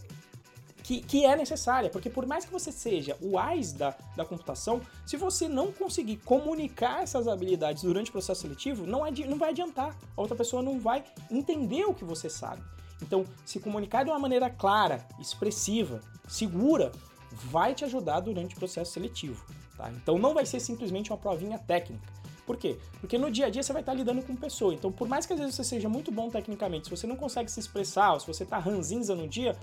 que, que, é necessária, porque por mais que você seja o AIS da, da computação, se você não conseguir comunicar essas habilidades durante o processo seletivo, não, não vai adiantar. A outra pessoa não vai entender o que você sabe. Então, se comunicar de uma maneira clara, expressiva, segura, vai te ajudar durante o processo seletivo. Tá? Então, não vai ser simplesmente uma provinha técnica. Por quê? Porque no dia a dia você vai estar lidando com pessoa. Então, por mais que às vezes você seja muito bom tecnicamente, se você não consegue se expressar, ou se você está ranzinza no dia,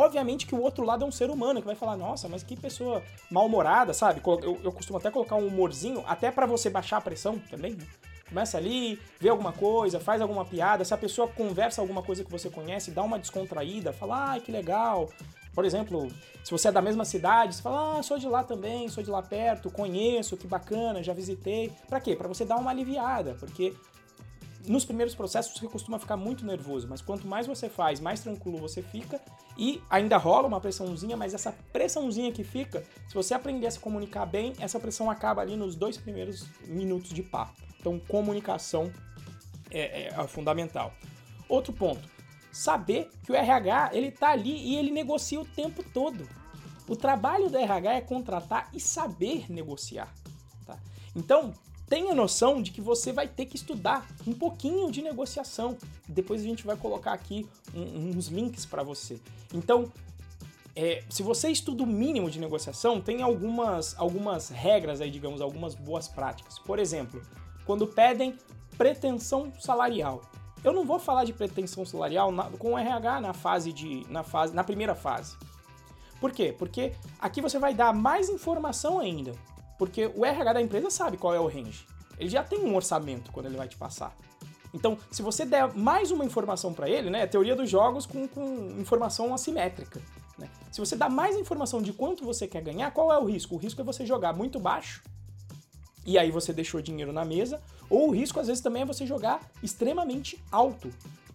obviamente que o outro lado é um ser humano que vai falar, nossa, mas que pessoa mal-humorada, sabe? Eu, eu, costumo até colocar um humorzinho, até para você baixar a pressão também, né? Começa ali, vê alguma coisa, faz alguma piada. Se a pessoa conversa alguma coisa que você conhece, dá uma descontraída, fala, ah, que legal. Por exemplo, se você é da mesma cidade, você fala, ah, sou de lá também, sou de lá perto, conheço, que bacana, já visitei. Para quê? Para você dar uma aliviada, porque nos primeiros processos você costuma ficar muito nervoso, mas quanto mais você faz, mais tranquilo você fica e ainda rola uma pressãozinha, mas essa pressãozinha que fica, se você aprender a se comunicar bem, essa pressão acaba ali nos dois primeiros minutos de papo. Então, comunicação é, é, é fundamental. Outro ponto, saber que o RH ele está ali e ele negocia o tempo todo. O trabalho do RH é contratar e saber negociar. Tá? Então, tenha noção de que você vai ter que estudar um pouquinho de negociação. Depois a gente vai colocar aqui um, uns links para você. Então, é, se você estuda o mínimo de negociação, tem algumas, algumas regras aí, digamos, algumas boas práticas. Por exemplo, quando pedem pretensão salarial. Eu não vou falar de pretensão salarial na, com o RH na fase de na fase na primeira fase. Por quê? Porque aqui você vai dar mais informação ainda. Porque o RH da empresa sabe qual é o range. Ele já tem um orçamento quando ele vai te passar. Então, se você der mais uma informação para ele, né, é teoria dos jogos com, com informação assimétrica. Né? Se você dá mais informação de quanto você quer ganhar, qual é o risco? O risco é você jogar muito baixo e aí você deixou dinheiro na mesa, ou o risco às vezes também é você jogar extremamente alto.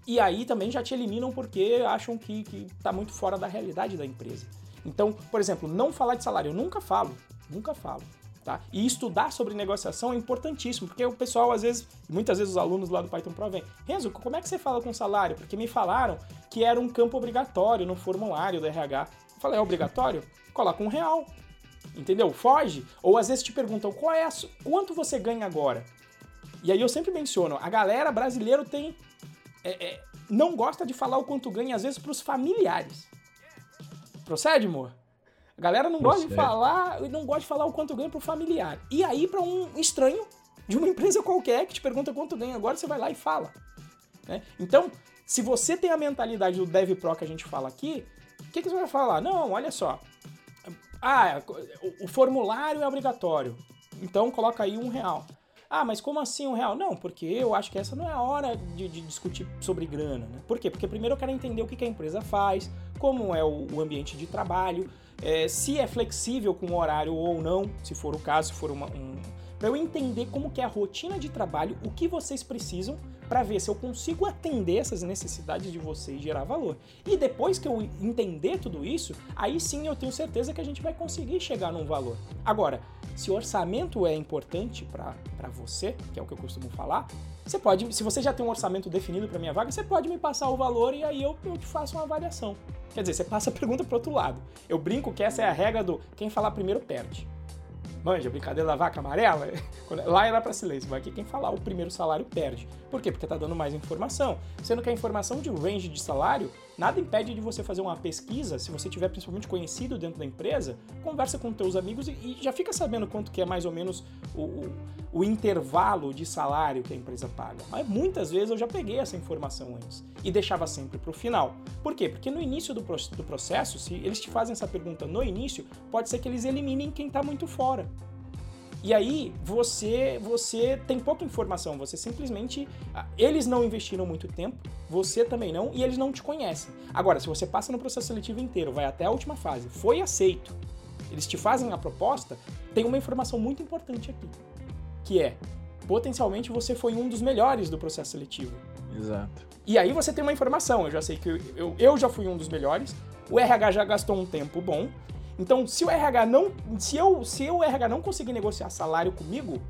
E aí também já te eliminam porque acham que, que tá muito fora da realidade da empresa. Então, por exemplo, não falar de salário, eu nunca falo, nunca falo. Tá? E estudar sobre negociação é importantíssimo, porque o pessoal, às vezes, muitas vezes os alunos lá do Python Pro vêm, Renzo, como é que você fala com salário? Porque me falaram que era um campo obrigatório no formulário do RH. Eu falei, é obrigatório? Coloca um real. Entendeu? Foge. Ou às vezes te perguntam, qual é a, quanto você ganha agora? E aí eu sempre menciono, a galera brasileira tem... É, é, não gosta de falar o quanto ganha, às vezes, para os familiares. Procede, amor? A galera não gosta de falar, não gosta de falar o quanto ganha pro familiar. E aí, para um estranho de uma empresa qualquer que te pergunta quanto ganha agora, você vai lá e fala. Né? Então, se você tem a mentalidade do Dev Pro que a gente fala aqui, o que, que você vai falar? Não, olha só. Ah, o, formulário é obrigatório. Então coloca aí um real. Ah, mas como assim um real? Não, porque eu acho que essa não é a hora de, de discutir sobre grana. Né? Por quê? Porque primeiro eu quero entender o que, que a empresa faz, como é o, o ambiente de trabalho, é, se é flexível com o horário ou não, se for o caso, se for uma, um, para eu entender como que é a rotina de trabalho, o que vocês precisam para ver se eu consigo atender essas necessidades de vocês e gerar valor. E depois que eu entender tudo isso, aí sim eu tenho certeza que a gente vai conseguir chegar num valor. Agora, se o orçamento é importante para você, que é o que eu costumo falar, você pode, se você já tem um orçamento definido para minha vaga, você pode me passar o valor e aí eu, eu te faço uma avaliação. Quer dizer, você passa a pergunta para outro lado. Eu brinco que essa é a regra do quem falar primeiro perde. Manja, brincadeira da vaca amarela? Lá era para silêncio, mas aqui quem falar o primeiro salário perde. Por quê? Porque tá dando mais informação. Sendo que a informação de range de salário, nada impede de você fazer uma pesquisa, se você tiver principalmente conhecido dentro da empresa, conversa com teus amigos e, e já fica sabendo quanto que é mais ou menos o, o, o, intervalo de salário que a empresa paga. Mas muitas vezes eu já peguei essa informação antes e deixava sempre para o final. Por quê? Porque no início do, do processo, se eles te fazem essa pergunta no início, pode ser que eles eliminem quem está muito fora. E aí você você tem pouca informação, você simplesmente ah, eles não investiram muito tempo, você também não e eles não te conhecem. Agora, se você passa no processo seletivo inteiro, vai até a última fase, foi aceito, eles te fazem a proposta, tem uma informação muito importante aqui, que é potencialmente você foi um dos melhores do processo seletivo. Exato. E aí você tem uma informação, eu já sei que eu, eu já fui um dos melhores, o RH já gastou um tempo bom, então, se o RH não, se eu, se o RH não conseguir negociar salário comigo,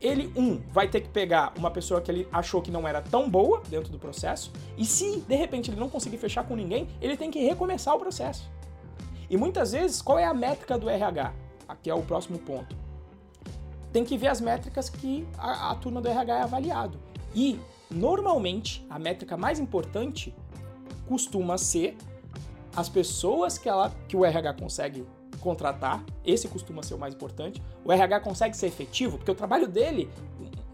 ele um vai ter que pegar uma pessoa que ele achou que não era tão boa dentro do processo, e se de repente ele não conseguir fechar com ninguém, ele tem que recomeçar o processo. E muitas vezes, qual é a métrica do RH? Aqui é o próximo ponto. Tem que ver as métricas que a, a turma do RH é avaliado. E normalmente a métrica mais importante costuma ser as pessoas que, ela, que o RH consegue contratar, esse costuma ser o mais importante. O RH consegue ser efetivo, porque o trabalho dele,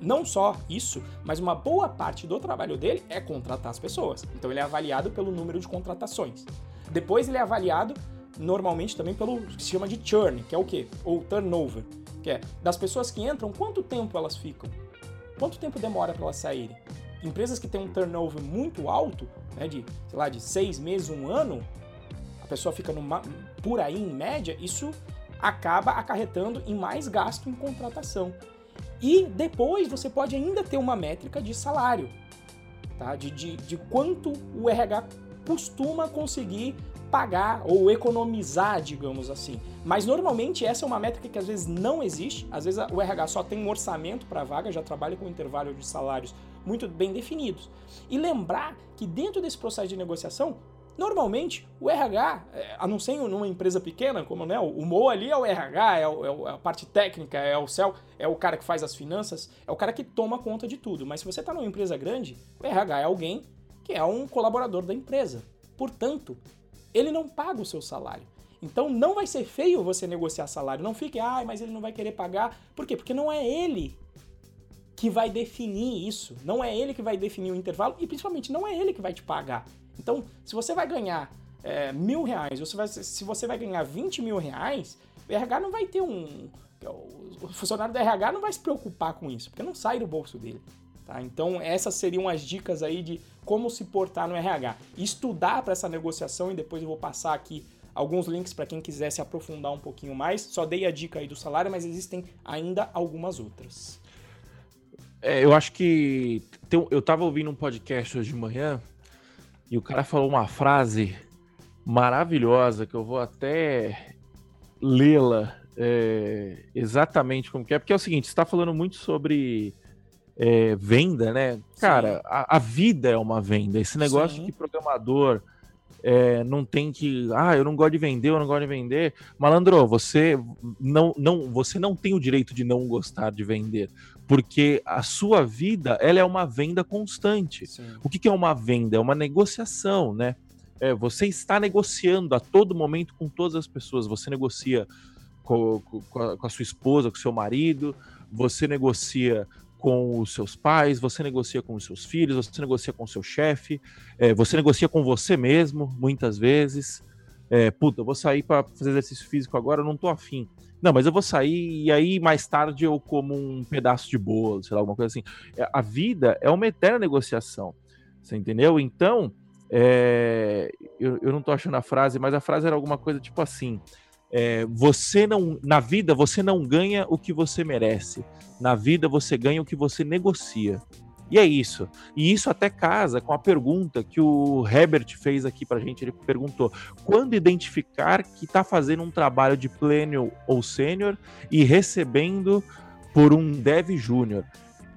não só isso, mas uma boa parte do trabalho dele é contratar as pessoas. Então ele é avaliado pelo número de contratações. Depois ele é avaliado normalmente também pelo que se chama de churn, que é o quê? Ou turnover, que é das pessoas que entram, quanto tempo elas ficam? Quanto tempo demora para elas saírem? Empresas que têm um turnover muito alto, né, de, sei lá, de seis meses, um ano, pessoa fica numa, por aí em média, isso acaba acarretando em mais gasto em contratação. E depois você pode ainda ter uma métrica de salário, tá? de, de, de quanto o RH costuma conseguir pagar ou economizar, digamos assim. Mas normalmente essa é uma métrica que às vezes não existe, às vezes o RH só tem um orçamento para vaga, já trabalha com um intervalo de salários muito bem definidos. E lembrar que dentro desse processo de negociação, Normalmente, o RH, é, a não ser numa empresa pequena, como né, o Mo ali é o RH, é, o, é, a parte técnica, é o céu, é o cara que faz as finanças, é o cara que toma conta de tudo. Mas se você está numa empresa grande, o RH é alguém que é um colaborador da empresa. Portanto, ele não paga o seu salário. Então não vai ser feio você negociar salário. Não fique, ah, mas ele não vai querer pagar. Por quê? Porque não é ele que vai definir isso. Não é ele que vai definir o intervalo e principalmente não é ele que vai te pagar. Então, se você vai ganhar é, mil reais, ou se, vai, se você vai ganhar 20 mil reais, o RH não vai ter um. O funcionário do RH não vai se preocupar com isso, porque não sai do bolso dele. Tá? Então, essas seriam as dicas aí de como se portar no RH. Estudar para essa negociação e depois eu vou passar aqui alguns links para quem quiser se aprofundar um pouquinho mais. Só dei a dica aí do salário, mas existem ainda algumas outras. É, eu acho que tem, eu estava ouvindo um podcast hoje de manhã e o cara falou uma frase maravilhosa que eu vou até lê-la é, exatamente como que é, porque é o seguinte, você está falando muito sobre é, venda, né? Cara, a, a, vida é uma venda. Esse negócio Sim. que programador é, não tem que, ah, eu não gosto de vender, eu não gosto de vender. Malandro, você não, não, você não tem o direito de não gostar de vender, porque a sua vida ela é uma venda constante. Sim. O que, que é uma venda? É uma negociação, né? É, você está negociando a todo momento com todas as pessoas. Você negocia com, com, a, com a sua esposa, com o seu marido, você negocia com os seus pais, você negocia com os seus filhos, você negocia com o seu chefe, é, você negocia com você mesmo, muitas vezes. É, puta, eu vou sair para fazer exercício físico agora, eu não tô afim. Não, mas eu vou sair e aí mais tarde eu como um pedaço de bolo, sei lá, alguma coisa assim. É, a vida é uma eterna negociação, você entendeu? Então, é, eu, eu não tô achando a frase, mas a frase era alguma coisa tipo assim: É, você não, na vida, você não ganha o que você merece. Na vida, você ganha o que você negocia. E é isso. E isso até casa com a pergunta que o Herbert fez aqui pra gente. Ele perguntou: quando identificar que está fazendo um trabalho de pleno ou sênior e recebendo por um dev júnior?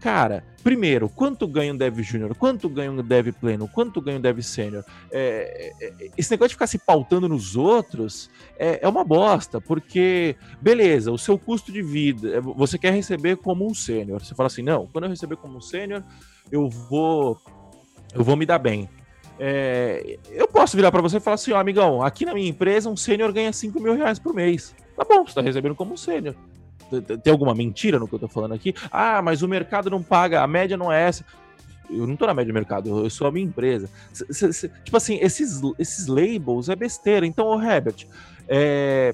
Cara, primeiro, quanto ganha um dev júnior? Quanto ganha um dev pleno? Quanto ganha um dev sênior? É, é, esse negócio de ficar se pautando nos outros é, é, uma bosta, porque, beleza, o seu custo de vida, é, você quer receber como um sênior. Você fala assim, não, quando eu receber como um sênior, eu vou, eu vou me dar bem. É, eu posso virar para você e falar assim, ó, amigão, aqui na minha empresa um sênior ganha 5 mil reais por mês. Tá bom, você tá recebendo como um sênior. Tem alguma mentira no que eu tô falando aqui? Ah, mas o mercado não paga, a média não é essa. Eu não tô na média do mercado, eu sou a minha empresa. Tipo assim, esses, esses labels é besteira. Então, ô Herbert, é...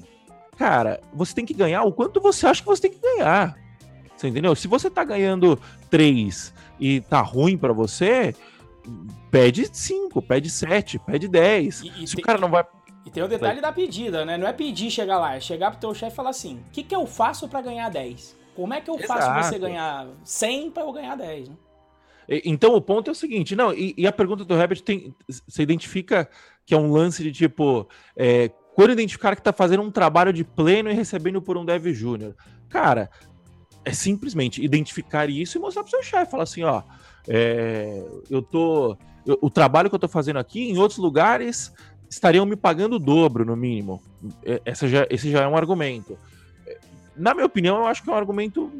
cara, você tem que ganhar o quanto você acha que você tem que ganhar. Você entendeu? Se você tá ganhando 3 e tá ruim para você, pede 5, pede 7, pede 10. E, e Se tem... o cara não vai e tem o detalhe da pedida, né? Não é pedir chegar lá, é chegar pro teu chefe e falar assim: o que, que eu faço para ganhar 10? Como é que eu Exato. faço você ganhar 100 para eu ganhar 10? Né? Então o ponto é o seguinte: não, e, e a pergunta do Herbert tem. Você identifica que é um lance de tipo. É, quando identificar que está fazendo um trabalho de pleno e recebendo por um dev júnior. Cara, é simplesmente identificar isso e mostrar pro seu chefe. Falar assim: ó, é, eu tô. Eu, o trabalho que eu tô fazendo aqui, em outros lugares, estariam me pagando o dobro, no mínimo. É, essa já, esse já é um argumento. Na minha opinião, eu acho que é um argumento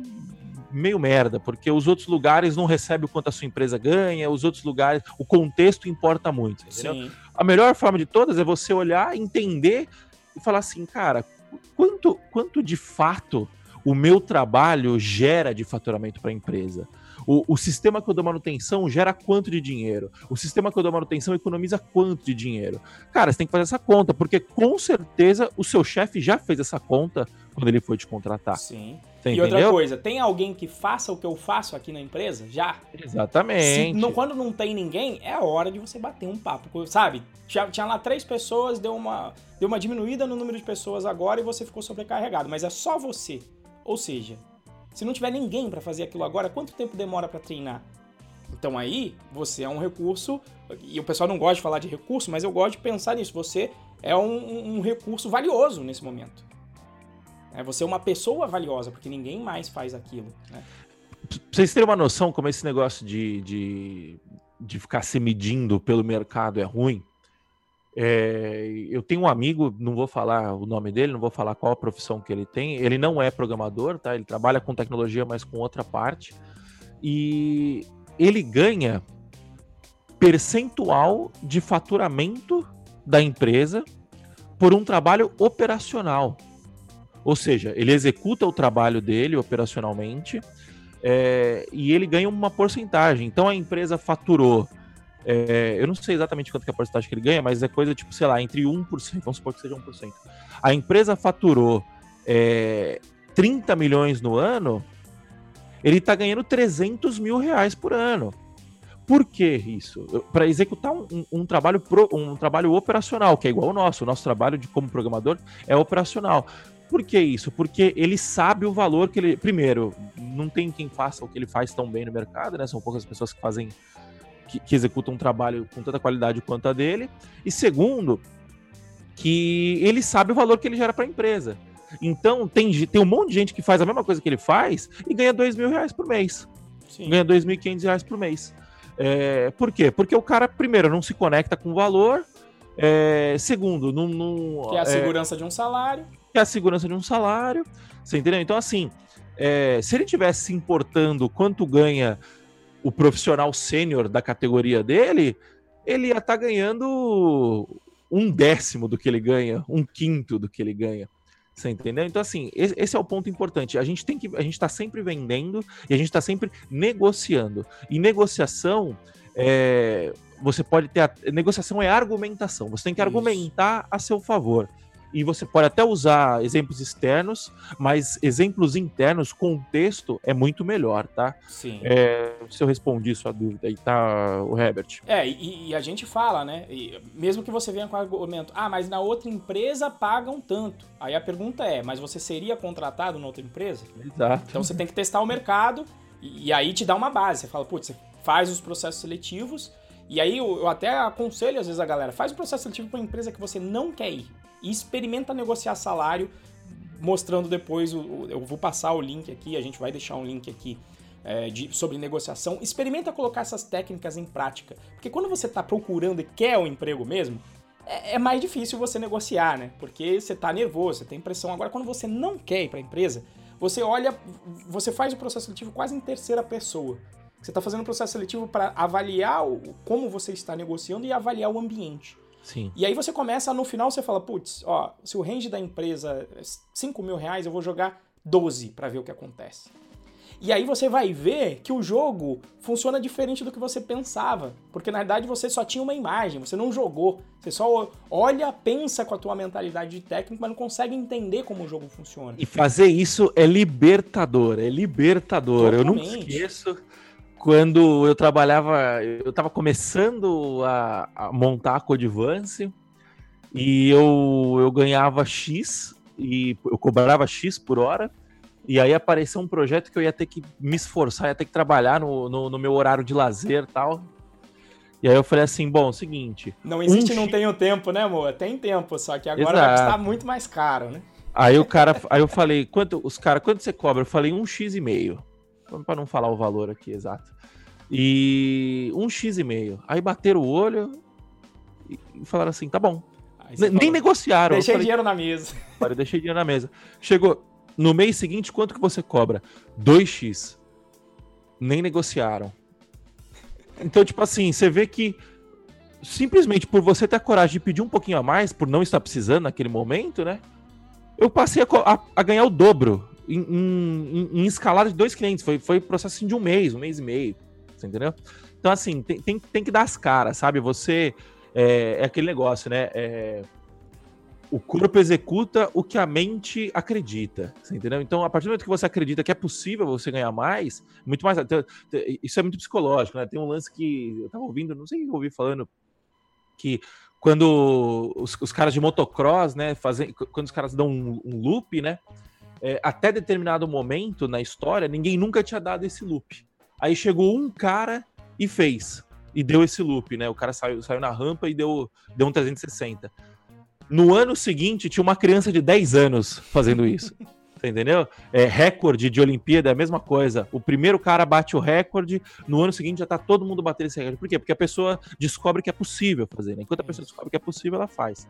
meio merda, porque os outros lugares não recebem o quanto a sua empresa ganha, os outros lugares, o contexto importa muito? A melhor forma de todas é você olhar, entender e falar assim, cara, quanto, quanto de fato o meu trabalho gera de faturamento para a empresa? O, o, sistema que eu dou manutenção gera quanto de dinheiro? O sistema que eu dou manutenção economiza quanto de dinheiro? Cara, você tem que fazer essa conta, porque com certeza o seu chefe já fez essa conta quando ele foi te contratar. Sim. Você e entendeu? outra coisa, tem alguém que faça o que eu faço aqui na empresa? Já. Exatamente. Se, quando não tem ninguém, é a hora de você bater um papo. Sabe? Tinha, tinha lá três pessoas, deu uma, deu uma diminuída no número de pessoas agora e você ficou sobrecarregado. Mas é só você. Ou seja, se não tiver ninguém para fazer aquilo agora, quanto tempo demora para treinar? Então aí você é um recurso, e o pessoal não gosta de falar de recurso, mas eu gosto de pensar nisso. Você é um, um recurso valioso nesse momento. É, você é uma pessoa valiosa, porque ninguém mais faz aquilo. Né? Pra vocês terem uma noção como esse negócio de, de, de ficar se medindo pelo mercado é ruim, é, eu tenho um amigo, não vou falar o nome dele, não vou falar qual a profissão que ele tem. Ele não é programador, tá? Ele trabalha com tecnologia, mas com outra parte. E ele ganha percentual de faturamento da empresa por um trabalho operacional. Ou seja, ele executa o trabalho dele operacionalmente é, e ele ganha uma porcentagem. Então a empresa faturou é, eu não sei exatamente quanto que é a porcentagem que ele ganha, mas é coisa tipo, sei lá, entre 1%, vamos supor que seja 1%. A empresa faturou é, 30 milhões no ano, ele está ganhando 300 mil reais por ano. Por que isso? Para executar um, um, trabalho pro, um trabalho operacional, que é igual ao nosso. O nosso trabalho de como programador é operacional. Por que isso? Porque ele sabe o valor que ele. Primeiro, não tem quem faça o que ele faz tão bem no mercado, né? São poucas pessoas que fazem que, que executa um trabalho com tanta qualidade quanto a dele. E segundo, que ele sabe o valor que ele gera para a empresa. Então, tem, tem um monte de gente que faz a mesma coisa que ele faz e ganha dois mil reais por mês. Sim. Ganha dois mil e quinhentos reais por mês. É, por quê? Porque o cara, primeiro, não se conecta com o valor. É, segundo, não, não. Que é a é, segurança de um salário. Que é a segurança de um salário. Você entendeu? Então, assim, é, se ele tivesse se importando quanto ganha o profissional sênior da categoria dele, ele ia estar tá ganhando um décimo do que ele ganha, um quinto do que ele ganha. Você entendeu? Então, assim, esse é o ponto importante. A gente tem que. A gente está sempre vendendo e a gente está sempre negociando. E negociação. É, você pode ter. A, negociação é argumentação. Você tem que Isso. argumentar a seu favor. E você pode até usar exemplos externos, mas exemplos internos, contexto é muito melhor, tá? Sim. É, se eu respondi sua dúvida aí, tá, o Herbert? É, e, e a gente fala, né? E mesmo que você venha com o argumento, ah, mas na outra empresa pagam tanto. Aí a pergunta é, mas você seria contratado na outra empresa? Exato. Então você tem que testar o mercado e, e aí te dá uma base. Você fala, putz, você faz os processos seletivos. E aí eu, eu até aconselho às vezes a galera, faz o processo seletivo para uma empresa que você não quer ir e experimenta negociar salário, mostrando depois, o, eu vou passar o link aqui, a gente vai deixar um link aqui é, de, sobre negociação. Experimenta colocar essas técnicas em prática, porque quando você está procurando e quer o emprego mesmo, é, é, mais difícil você negociar, né? Porque você está nervoso, você tem pressão. Agora, quando você não quer ir para a empresa, você olha, você faz o processo seletivo quase em terceira pessoa. Você está fazendo o processo seletivo para avaliar o, como você está negociando e avaliar o ambiente. Sim. E aí você começa, no final você fala, putz, ó, se o range da empresa é 5 mil reais, eu vou jogar 12 para ver o que acontece. E aí você vai ver que o jogo funciona diferente do que você pensava. Porque na verdade você só tinha uma imagem, você não jogou. Você só olha, pensa com a tua mentalidade de técnico, mas não consegue entender como o jogo funciona. E fazer isso é libertador, é libertador. Totalmente. Eu nunca esqueço quando eu trabalhava, eu estava começando a, a, montar a Codivance e eu, eu ganhava X e eu cobrava X por hora. E aí apareceu um projeto que eu ia ter que me esforçar, ia ter que trabalhar no, no, no meu horário de lazer tal. E aí eu falei assim, bom, seguinte... Não existe um não tenho tempo, né, amor? Tem tempo, só que agora Exato. vai custar muito mais caro, né? Aí o cara, aí eu falei, quanto, os caras, quanto você cobra? Eu falei um X e meio para não falar o valor aqui exato. E um X e meio. Aí bateram o olho e falaram assim: tá bom. Nem falou, negociaram. Deixei falei, dinheiro na mesa. Olha, deixei dinheiro na mesa. Chegou. No mês seguinte, quanto que você cobra? 2x. Nem negociaram. Então, tipo assim, você vê que simplesmente por você ter a coragem de pedir um pouquinho a mais, por não estar precisando naquele momento, né? Eu passei a, a, a ganhar o dobro em, em, em, escalada de dois clientes. Foi, foi processo assim, de um mês, um mês e meio. Você entendeu? Então, assim, tem, tem, tem que dar as caras, sabe? Você. É, é aquele negócio, né? É, o corpo executa o que a mente acredita, entendeu? Então, a partir do momento que você acredita que é possível você ganhar mais, muito mais. Isso é muito psicológico, né? Tem um lance que eu tava ouvindo, não sei o que eu ouvi falando, que quando os, os caras de motocross, né, fazem, quando os caras dão um, um loop, né, é, até determinado momento na história, ninguém nunca tinha dado esse loop. Aí chegou um cara e fez. E deu esse loop, né? O cara saiu, saiu na rampa e deu, deu um 360. No ano seguinte, tinha uma criança de 10 anos fazendo isso. Você entendeu? É, recorde de Olimpíada é a mesma coisa. O primeiro cara bate o recorde, no ano seguinte já tá todo mundo batendo esse recorde. Por quê? Porque a pessoa descobre que é possível fazer, né? Enquanto a pessoa descobre que é possível, ela faz.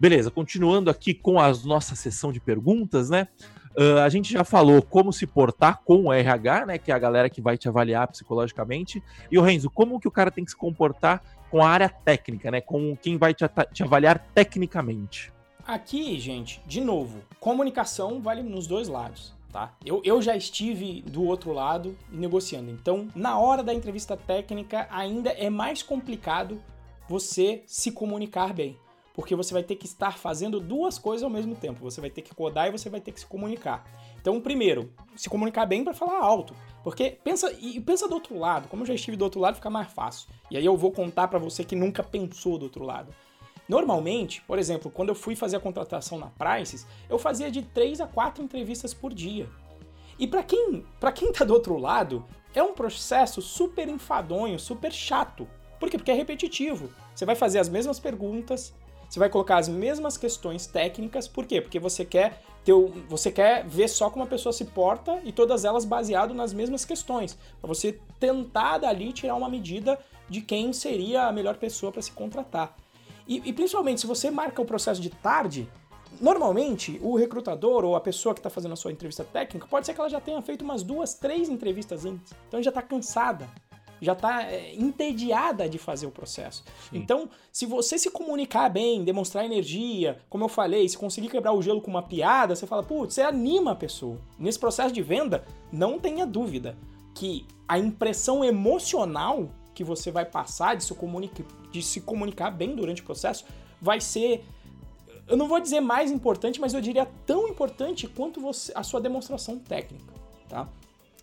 Beleza, continuando aqui com a nossa sessão de perguntas, né? Uh, a gente já falou como se portar com o RH, né? Que é a galera que vai te avaliar psicologicamente. E o Renzo, como que o cara tem que se comportar com a área técnica, né? Com quem vai te, te avaliar tecnicamente. Aqui, gente, de novo, comunicação vale nos dois lados. Tá? Eu, eu já estive do outro lado negociando. Então, na hora da entrevista técnica, ainda é mais complicado você se comunicar bem porque você vai ter que estar fazendo duas coisas ao mesmo tempo. Você vai ter que codar e você vai ter que se comunicar. Então, primeiro, se comunicar bem para falar alto, porque pensa e pensa do outro lado. Como eu já estive do outro lado, fica mais fácil. E aí eu vou contar para você que nunca pensou do outro lado. Normalmente, por exemplo, quando eu fui fazer a contratação na Prices, eu fazia de três a quatro entrevistas por dia. E para quem, para quem tá do outro lado, é um processo super enfadonho, super chato. Por quê? Porque é repetitivo. Você vai fazer as mesmas perguntas, você vai colocar as mesmas questões técnicas, por quê? Porque você quer ter, você quer ver só como a pessoa se porta e todas elas baseado nas mesmas questões, para você tentar dali tirar uma medida de quem seria a melhor pessoa para se contratar. E, e principalmente se você marca o processo de tarde, Normalmente, o recrutador ou a pessoa que está fazendo a sua entrevista técnica pode ser que ela já tenha feito umas duas, três entrevistas antes. Então já está cansada já está é, entediada de fazer o processo. Sim. Então, se você se comunicar bem, demonstrar energia, como eu falei, se conseguir quebrar o gelo com uma piada, você fala, putz, você anima a pessoa. Nesse processo de venda, não tenha dúvida que a impressão emocional que você vai passar de se, comunicar, de se comunicar bem durante o processo vai ser eu não vou dizer mais importante, mas eu diria tão importante quanto você, a sua demonstração técnica, tá?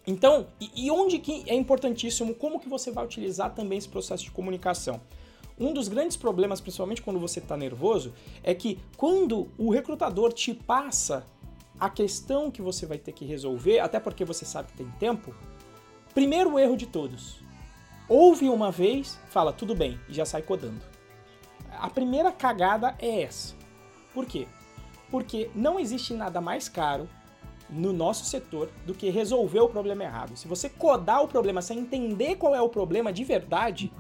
Então, e, e onde que é importantíssimo, como que você vai utilizar também esse processo de comunicação? Um dos grandes problemas, principalmente quando você está nervoso, é que quando o recrutador te passa a questão que você vai ter que resolver, até porque você sabe que tem tempo, primeiro erro de todos. Ouve uma vez, fala tudo bem e já sai codando. A primeira cagada é essa. Por quê? Porque não existe nada mais caro no nosso setor do que resolver o problema errado. Se você codar o problema sem entender qual é o problema de verdade,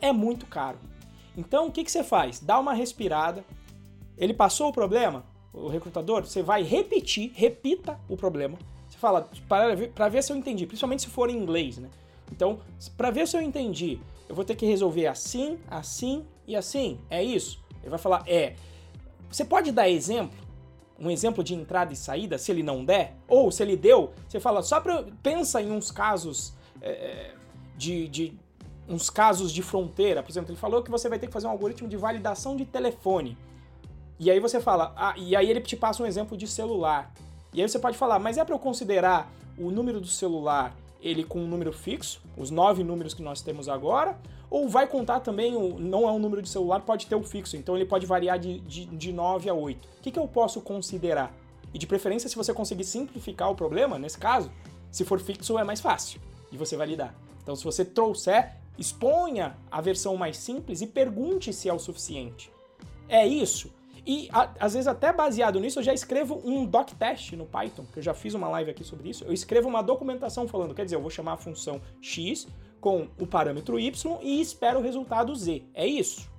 é muito caro. Então, o que, que você faz? Dá uma respirada. Ele passou o problema? O recrutador, você vai repetir, repita o problema. Você fala, para ver, para ver se eu entendi, principalmente se for em inglês, né? Então, para ver se eu entendi, eu vou ter que resolver assim, assim e assim. É isso? Ele vai falar, é. Você pode dar exemplo? Um exemplo de entrada e saída, se ele não der? Ou se ele deu, você fala, só para. Pensa em uns casos é, de, de. uns casos de fronteira. Por exemplo, ele falou que você vai ter que fazer um algoritmo de validação de telefone. E aí você fala, ah, e aí ele te passa um exemplo de celular. E aí você pode falar, mas é para eu considerar o número do celular ele com um número fixo, os nove números que nós temos agora, ou vai contar também, o, não é um número de celular, pode ter o fixo, então ele pode variar de, de, de 9 a 8. O que, que eu posso considerar? E de preferência, se você conseguir simplificar o problema, nesse caso, se for fixo é mais fácil e você validar. Então, se você trouxer, exponha a versão mais simples e pergunte se é o suficiente. É isso? E a, às vezes até baseado nisso eu já escrevo um doc test no Python, que eu já fiz uma live aqui sobre isso. Eu escrevo uma documentação falando, quer dizer, eu vou chamar a função x com o parâmetro y e espero o resultado z. É isso.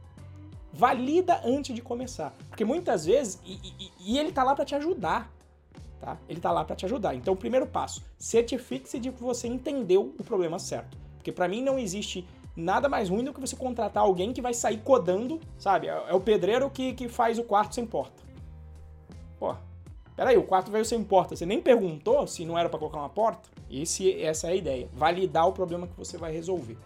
Valida antes de começar, porque muitas vezes e, e, e ele tá lá para te ajudar. Tá? Ele tá lá para te ajudar. Então, o primeiro passo, certifique-se de que você entendeu o problema certo. Porque para mim não existe nada mais ruim do que você contratar alguém que vai sair codando, sabe? É, é o pedreiro que, que faz o quarto sem porta. Pô, peraí, o quarto veio sem porta. Você nem perguntou se não era para colocar uma porta? Esse, essa é a ideia. Validar o problema que você vai resolver.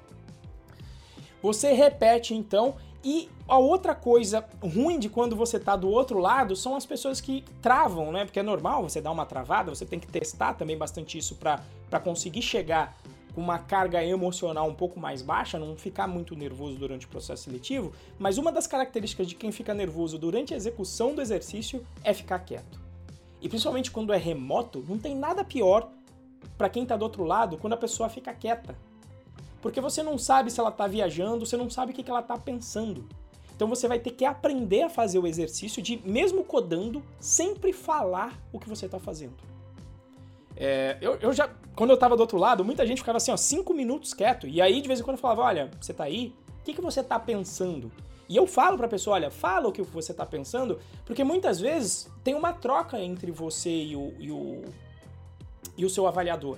Você repete então. E a outra coisa ruim de quando você tá do outro lado são as pessoas que travam, né? Porque é normal você dar uma travada, você tem que testar também bastante isso para conseguir chegar com uma carga emocional um pouco mais baixa, não ficar muito nervoso durante o processo seletivo, mas uma das características de quem fica nervoso durante a execução do exercício é ficar quieto. E principalmente quando é remoto, não tem nada pior para quem está do outro lado quando a pessoa fica quieta. Porque você não sabe se ela está viajando, você não sabe o que, que ela está pensando. Então você vai ter que aprender a fazer o exercício de, mesmo codando, sempre falar o que você está fazendo. É, eu, eu já, quando eu tava do outro lado, muita gente ficava assim, ó, cinco minutos quieto. E aí, de vez em quando, eu falava, olha, você tá aí? O que, que você tá pensando? E eu falo pra pessoa, olha, fala o que você tá pensando, porque muitas vezes tem uma troca entre você e o, e o, e o seu avaliador.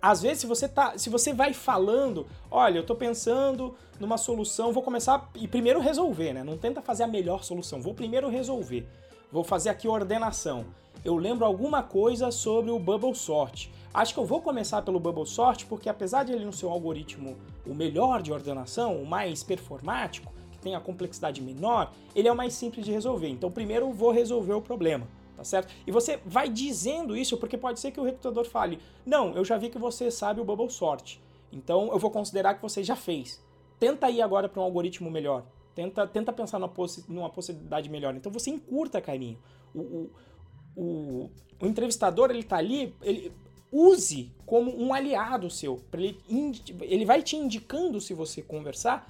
Às vezes, se você, tá, se você vai falando, olha, eu tô pensando numa solução, vou começar e primeiro resolver, né? Não tenta fazer a melhor solução, vou primeiro resolver. Vou fazer aqui ordenação eu lembro alguma coisa sobre o Bubble Sort. Acho que eu vou começar pelo Bubble Sort porque apesar de ele não ser um algoritmo o melhor de ordenação, o mais performático, tem a complexidade menor, ele é o mais simples de resolver. Então primeiro vou resolver o problema. Tá certo? E você vai dizendo isso porque pode ser que o recrutador fale: Não, eu já vi que você sabe o Bubble Sort, então eu vou considerar que você já fez. Tenta ir agora para um algoritmo melhor. Tenta, tenta pensar numa, possi numa possibilidade melhor. Então você encurta caminho. O, o, o, o entrevistador ele tá ali, ele use como um aliado seu, ele, ele vai te indicando se você conversar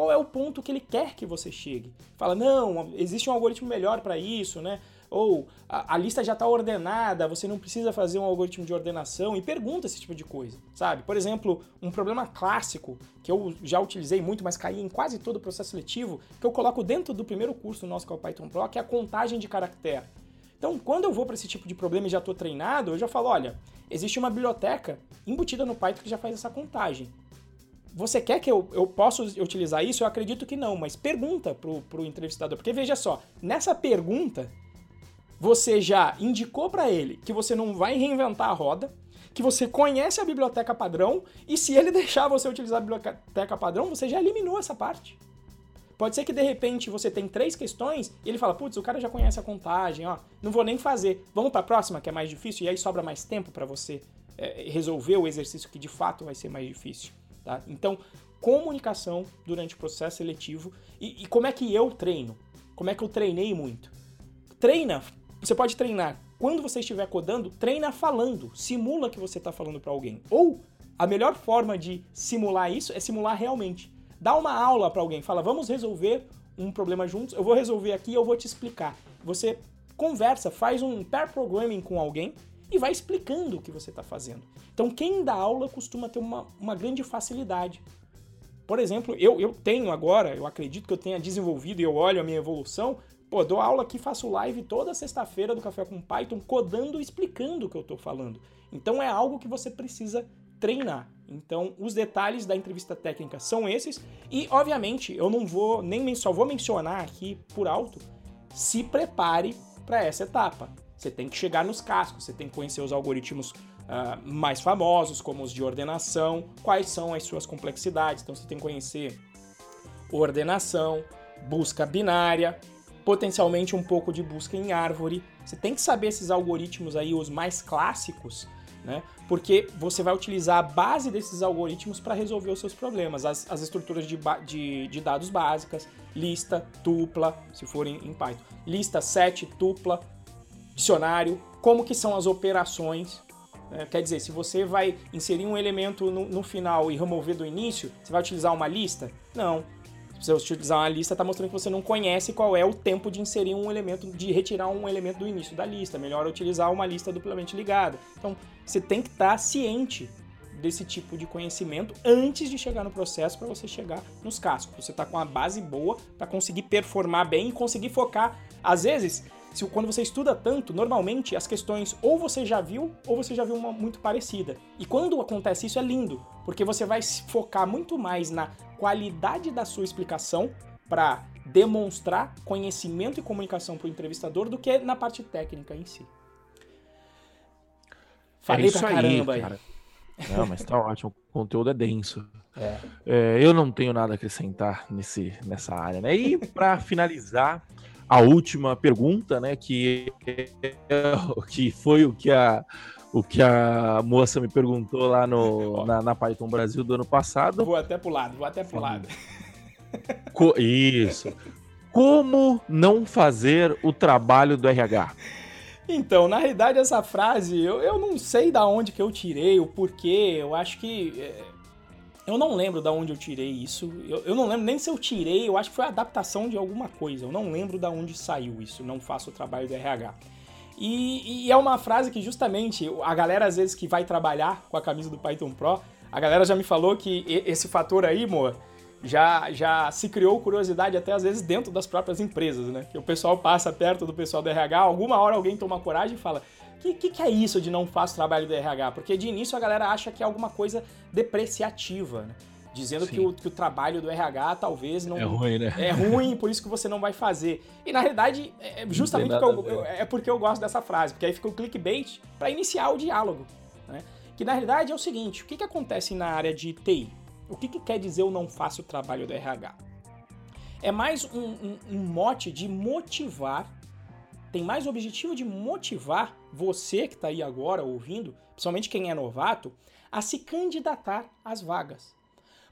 qual é o ponto que ele quer que você chegue. Fala, não, existe um algoritmo melhor para isso, né? Ou a, a lista já está ordenada, você não precisa fazer um algoritmo de ordenação e pergunta esse tipo de coisa, sabe? Por exemplo, um problema clássico que eu já utilizei muito, mas caí em quase todo o processo seletivo, que eu coloco dentro do primeiro curso nosso que é o Python Pro, que é a contagem de caractere. Então, quando eu vou para esse tipo de problema e já estou treinado, eu já falo, olha, existe uma biblioteca embutida no Python que já faz essa contagem. Você quer que eu, eu possa utilizar isso? Eu acredito que não, mas pergunta pro, pro entrevistador. Porque veja só, nessa pergunta, você já indicou para ele que você não vai reinventar a roda, que você conhece a biblioteca padrão, e se ele deixar você utilizar a biblioteca padrão, você já eliminou essa parte. Pode ser que de repente você tem três questões e ele fala, putz, o cara já conhece a contagem, ó, não vou nem fazer. Vamos para a próxima, que é mais difícil, e aí sobra mais tempo para você é, resolver o exercício que de fato vai ser mais difícil. Tá? Então, comunicação durante o processo seletivo. E, e como é que eu treino? Como é que eu treinei muito? Treina, você pode treinar. Quando você estiver codando, treina falando. Simula que você está falando para alguém. Ou a melhor forma de simular isso é simular realmente. Dá uma aula para alguém, fala, vamos resolver um problema juntos, eu vou resolver aqui, eu vou te explicar. Você conversa, faz um pair programming com alguém e vai explicando o que você está fazendo. Então, quem dá aula costuma ter uma, uma grande facilidade. Por exemplo, eu, eu tenho agora, eu acredito que eu tenha desenvolvido e eu olho a minha evolução. Pô, dou aula aqui, faço live toda sexta-feira do Café com Python, codando e explicando o que eu estou falando. Então é algo que você precisa treinar. Então, os detalhes da entrevista técnica são esses. E, obviamente, eu não vou nem só vou mencionar aqui por alto. Se prepare para essa etapa. Você tem que chegar nos cascos, você tem que conhecer os algoritmos uh, mais famosos, como os de ordenação, quais são as suas complexidades. Então, você tem que conhecer ordenação, busca binária, potencialmente um pouco de busca em árvore. Você tem que saber esses algoritmos aí, os mais clássicos, né? Porque você vai utilizar a base desses algoritmos para resolver os seus problemas, as, as estruturas de, de, de, dados básicas, lista, tupla, se for em, em, Python, lista, set, tupla, dicionário, como que são as operações. Né? Quer dizer, se você vai inserir um elemento no, no final e remover do início, você vai utilizar uma lista? Não, se você utilizar uma lista, está mostrando que você não conhece qual é o tempo de inserir um elemento, de retirar um elemento do início da lista. Melhor utilizar uma lista duplamente ligada. Então, você tem que estar tá ciente desse tipo de conhecimento antes de chegar no processo para você chegar nos cascos. Você está com a base boa para conseguir performar bem e conseguir focar. Às vezes, se, quando você estuda tanto, normalmente as questões ou você já viu ou você já viu uma muito parecida. E quando acontece isso é lindo, porque você vai se focar muito mais na qualidade da sua explicação para demonstrar conhecimento e comunicação para o entrevistador do que na parte técnica em si. Falei é pra caramba aí, cara. Não, mas tá ótimo. O conteúdo é denso. É. É, eu não tenho nada a acrescentar nesse, nessa área, né? E para finalizar, a última pergunta, né, que, que foi o que a, o que a moça me perguntou lá no, na, na Python Brasil do ano passado. Vou até pro lado, vou até pro lado. Co isso. Como não fazer o trabalho do RH? Então, na realidade, essa frase, eu, eu não sei da onde que eu tirei, o porquê, eu acho que é, eu não lembro da onde eu tirei isso. Eu, eu, não lembro nem se eu tirei, eu acho que foi a adaptação de alguma coisa. Eu não lembro da onde saiu isso. Não faço o trabalho do RH. E, e, é uma frase que justamente a galera, às vezes, que vai trabalhar com a camisa do Python Pro, a galera já me falou que esse fator aí, moa, já, já se criou curiosidade até às vezes dentro das próprias empresas, né? Que o pessoal passa perto do pessoal do RH, alguma hora alguém toma coragem e fala: que, que, que, é isso de não faço trabalho do RH? Porque de início a galera acha que é alguma coisa depreciativa, né? Dizendo que o, que o, trabalho do RH talvez não. É ruim, né? É ruim, por isso que você não vai fazer. E na realidade, é, é justamente porque eu, é porque eu gosto dessa frase, porque aí fica o clickbait para iniciar o diálogo. Né? Que na realidade é o seguinte: o que, que acontece na área de TI? O que, que quer dizer eu não faço o trabalho do RH? É mais um, um, um mote de motivar tem mais o objetivo de motivar você que está aí agora ouvindo, principalmente quem é novato, a se candidatar às vagas.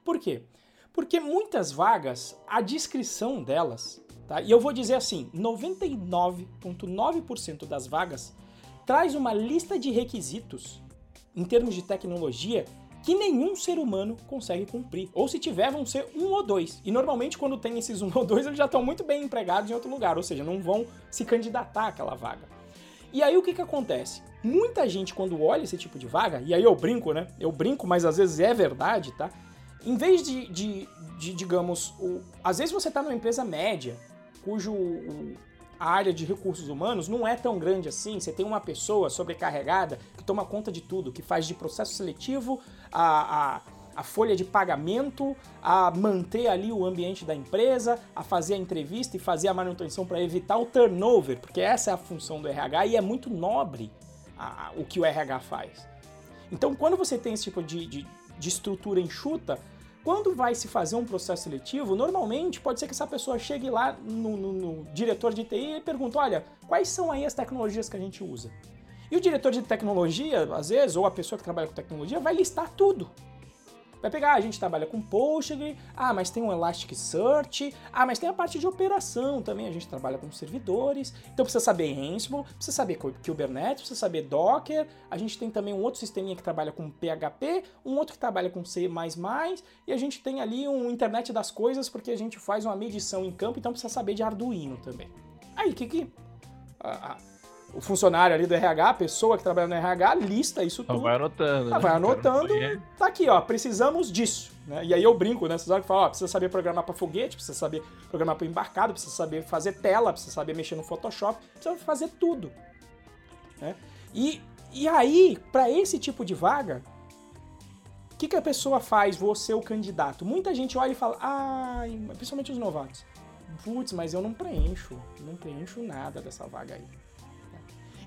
Por quê? Porque muitas vagas, a descrição delas, tá? e eu vou dizer assim, 99,9% das vagas traz uma lista de requisitos em termos de tecnologia que nenhum ser humano consegue cumprir. Ou se tiver, vão ser um ou dois. E normalmente, quando tem esses um ou dois, eles já estão muito bem empregados em outro lugar, ou seja, não vão se candidatar àquela vaga. E aí o que, que acontece? Muita gente, quando olha esse tipo de vaga, e aí eu brinco, né? Eu brinco, mas às vezes é verdade, tá? Em vez de, de, de digamos, o, às vezes você está numa empresa média, cujo a área de recursos humanos não é tão grande assim. Você tem uma pessoa sobrecarregada que toma conta de tudo, que faz de processo seletivo a, a, a folha de pagamento, a manter ali o ambiente da empresa, a fazer a entrevista e fazer a manutenção para evitar o turnover, porque essa é a função do RH e é muito nobre a, o que o RH faz. Então, quando você tem esse tipo de, de, de estrutura enxuta, quando vai se fazer um processo seletivo, normalmente pode ser que essa pessoa chegue lá no, no, no diretor de TI e pergunte: olha, quais são aí as tecnologias que a gente usa? E o diretor de tecnologia, às vezes, ou a pessoa que trabalha com tecnologia, vai listar tudo. Vai pegar, a gente trabalha com Postgre, ah, mas tem um Elasticsearch, ah, mas tem a parte de operação também, a gente trabalha com servidores, então precisa saber Ansible, precisa saber Kubernetes, precisa saber Docker, a gente tem também um outro sisteminha que trabalha com PHP, um outro que trabalha com C++, e a gente tem ali um internet das coisas porque a gente faz uma medição em campo, então precisa saber de Arduino também. Aí, que que o funcionário ali do RH, a pessoa que trabalha no RH, lista isso tudo. vai anotando. Ah, vai anotando, tá aqui, ó, precisamos disso. Né? E aí eu brinco, né? Vocês olham que falam, ó, precisa saber programar para foguete, precisa saber programar para embarcado, precisa saber fazer tela, precisa saber mexer no Photoshop, precisa fazer tudo. Né? E, e aí, para esse tipo de vaga, o que, que a pessoa faz, você, o candidato? Muita gente olha e fala, ai, principalmente os novatos, putz, mas eu não preencho, não preencho nada dessa vaga aí.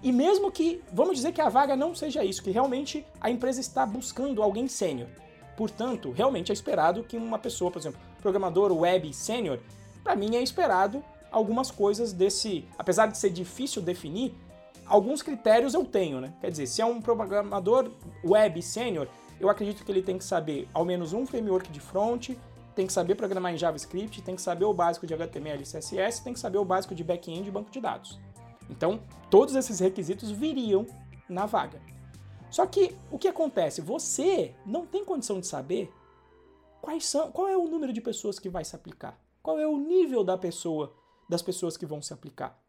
E mesmo que, vamos dizer que a vaga não seja isso, que realmente a empresa está buscando alguém sênior. Portanto, realmente é esperado que uma pessoa, por exemplo, programador web sênior, para mim é esperado algumas coisas desse, apesar de ser difícil definir, alguns critérios eu tenho, né? Quer dizer, se é um programador web sênior, eu acredito que ele tem que saber ao menos um framework de front, tem que saber programar em JavaScript, tem que saber o básico de HTML e CSS, tem que saber o básico de back-end e banco de dados. Então, todos esses requisitos viriam na vaga. Só que o que acontece? Você não tem condição de saber quais são, qual é o número de pessoas que vai se aplicar, qual é o nível da pessoa, das pessoas que vão se aplicar.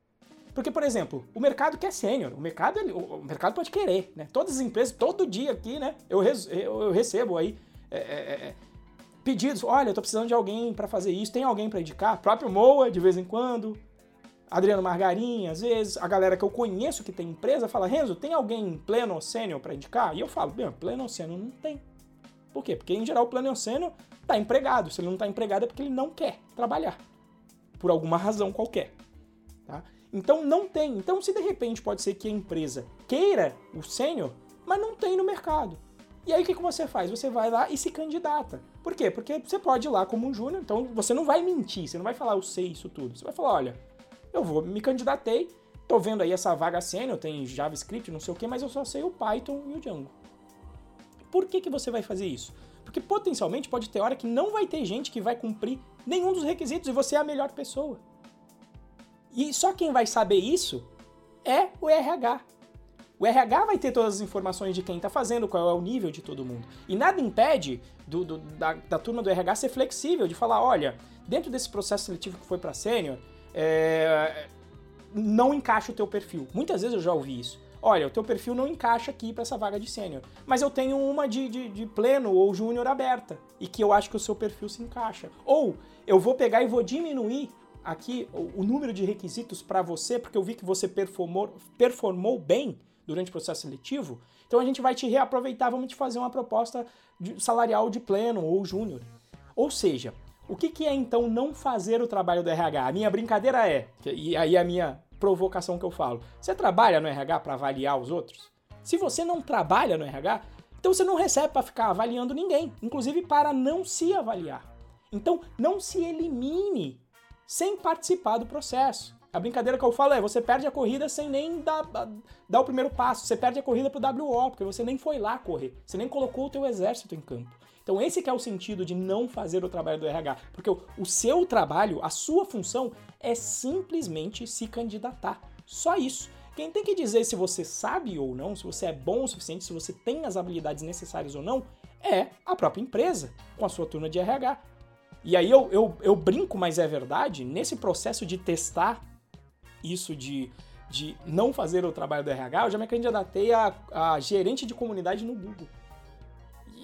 Porque, por exemplo, o mercado quer sênior, o mercado, o mercado pode querer, né? Todas as empresas, todo dia aqui, né? Eu, res, eu recebo aí é, é, é, pedidos, olha, eu tô precisando de alguém para fazer isso, tem alguém para indicar? O próprio Moa, de vez em quando, Adriano Margarinha, às vezes a galera que eu conheço que tem empresa fala: Renzo, tem alguém pleno sênior para indicar? E eu falo: bem, pleno sênior não tem. Por quê? Porque em geral o pleno sênior está empregado. Se ele não está empregado é porque ele não quer trabalhar. Por alguma razão qualquer. Tá? Então não tem. Então se de repente pode ser que a empresa queira o sênior, mas não tem no mercado. E aí o que, que você faz? Você vai lá e se candidata. Por quê? Porque você pode ir lá como um júnior, então você não vai mentir, você não vai falar eu sei isso tudo. Você vai falar, olha, eu vou me candidatei, tô vendo aí essa vaga sênior, tem JavaScript, não sei o que, mas eu só sei o Python e o Django. Por que, que você vai fazer isso? Porque potencialmente pode ter hora que não vai ter gente que vai cumprir nenhum dos requisitos e você é a melhor pessoa. E só quem vai saber isso é o RH. O RH vai ter todas as informações de quem está fazendo, qual é o nível de todo mundo. E nada impede do, do, da, da turma do RH ser flexível, de falar, olha, dentro desse processo seletivo que foi para sênior, é, não encaixa o teu perfil. Muitas vezes eu já ouvi isso. Olha, o teu perfil não encaixa aqui para essa vaga de sênior, mas eu tenho uma de, de, de pleno ou júnior aberta e que eu acho que o seu perfil se encaixa. Ou eu vou pegar e vou diminuir aqui o, número de requisitos para você, porque eu vi que você performou, performou bem durante o processo seletivo, então a gente vai te reaproveitar, vamos te fazer uma proposta de, salarial de pleno ou júnior. Ou seja, o que, que é então não fazer o trabalho do RH? A minha brincadeira é, e aí a minha provocação que eu falo: você trabalha no RH para avaliar os outros? Se você não trabalha no RH, então você não recebe para ficar avaliando ninguém, inclusive para não se avaliar. Então não se elimine sem participar do processo. A brincadeira que eu falo é: você perde a corrida sem nem dar, dar o primeiro passo. Você perde a corrida pro WO, porque você nem foi lá correr. Você nem colocou o teu exército em campo. Então esse é o sentido de não fazer o trabalho do RH, porque o, o seu trabalho, a sua função é simplesmente se candidatar. Só isso. Quem tem que dizer se você sabe ou não, se você é bom o suficiente, se você tem as habilidades necessárias ou não, é a própria empresa, com a sua turma de RH. E aí eu, eu, eu brinco, mas é verdade, nesse processo de testar isso de, de não fazer o trabalho do RH, eu já me candidatei a, a gerente de comunidade no Google.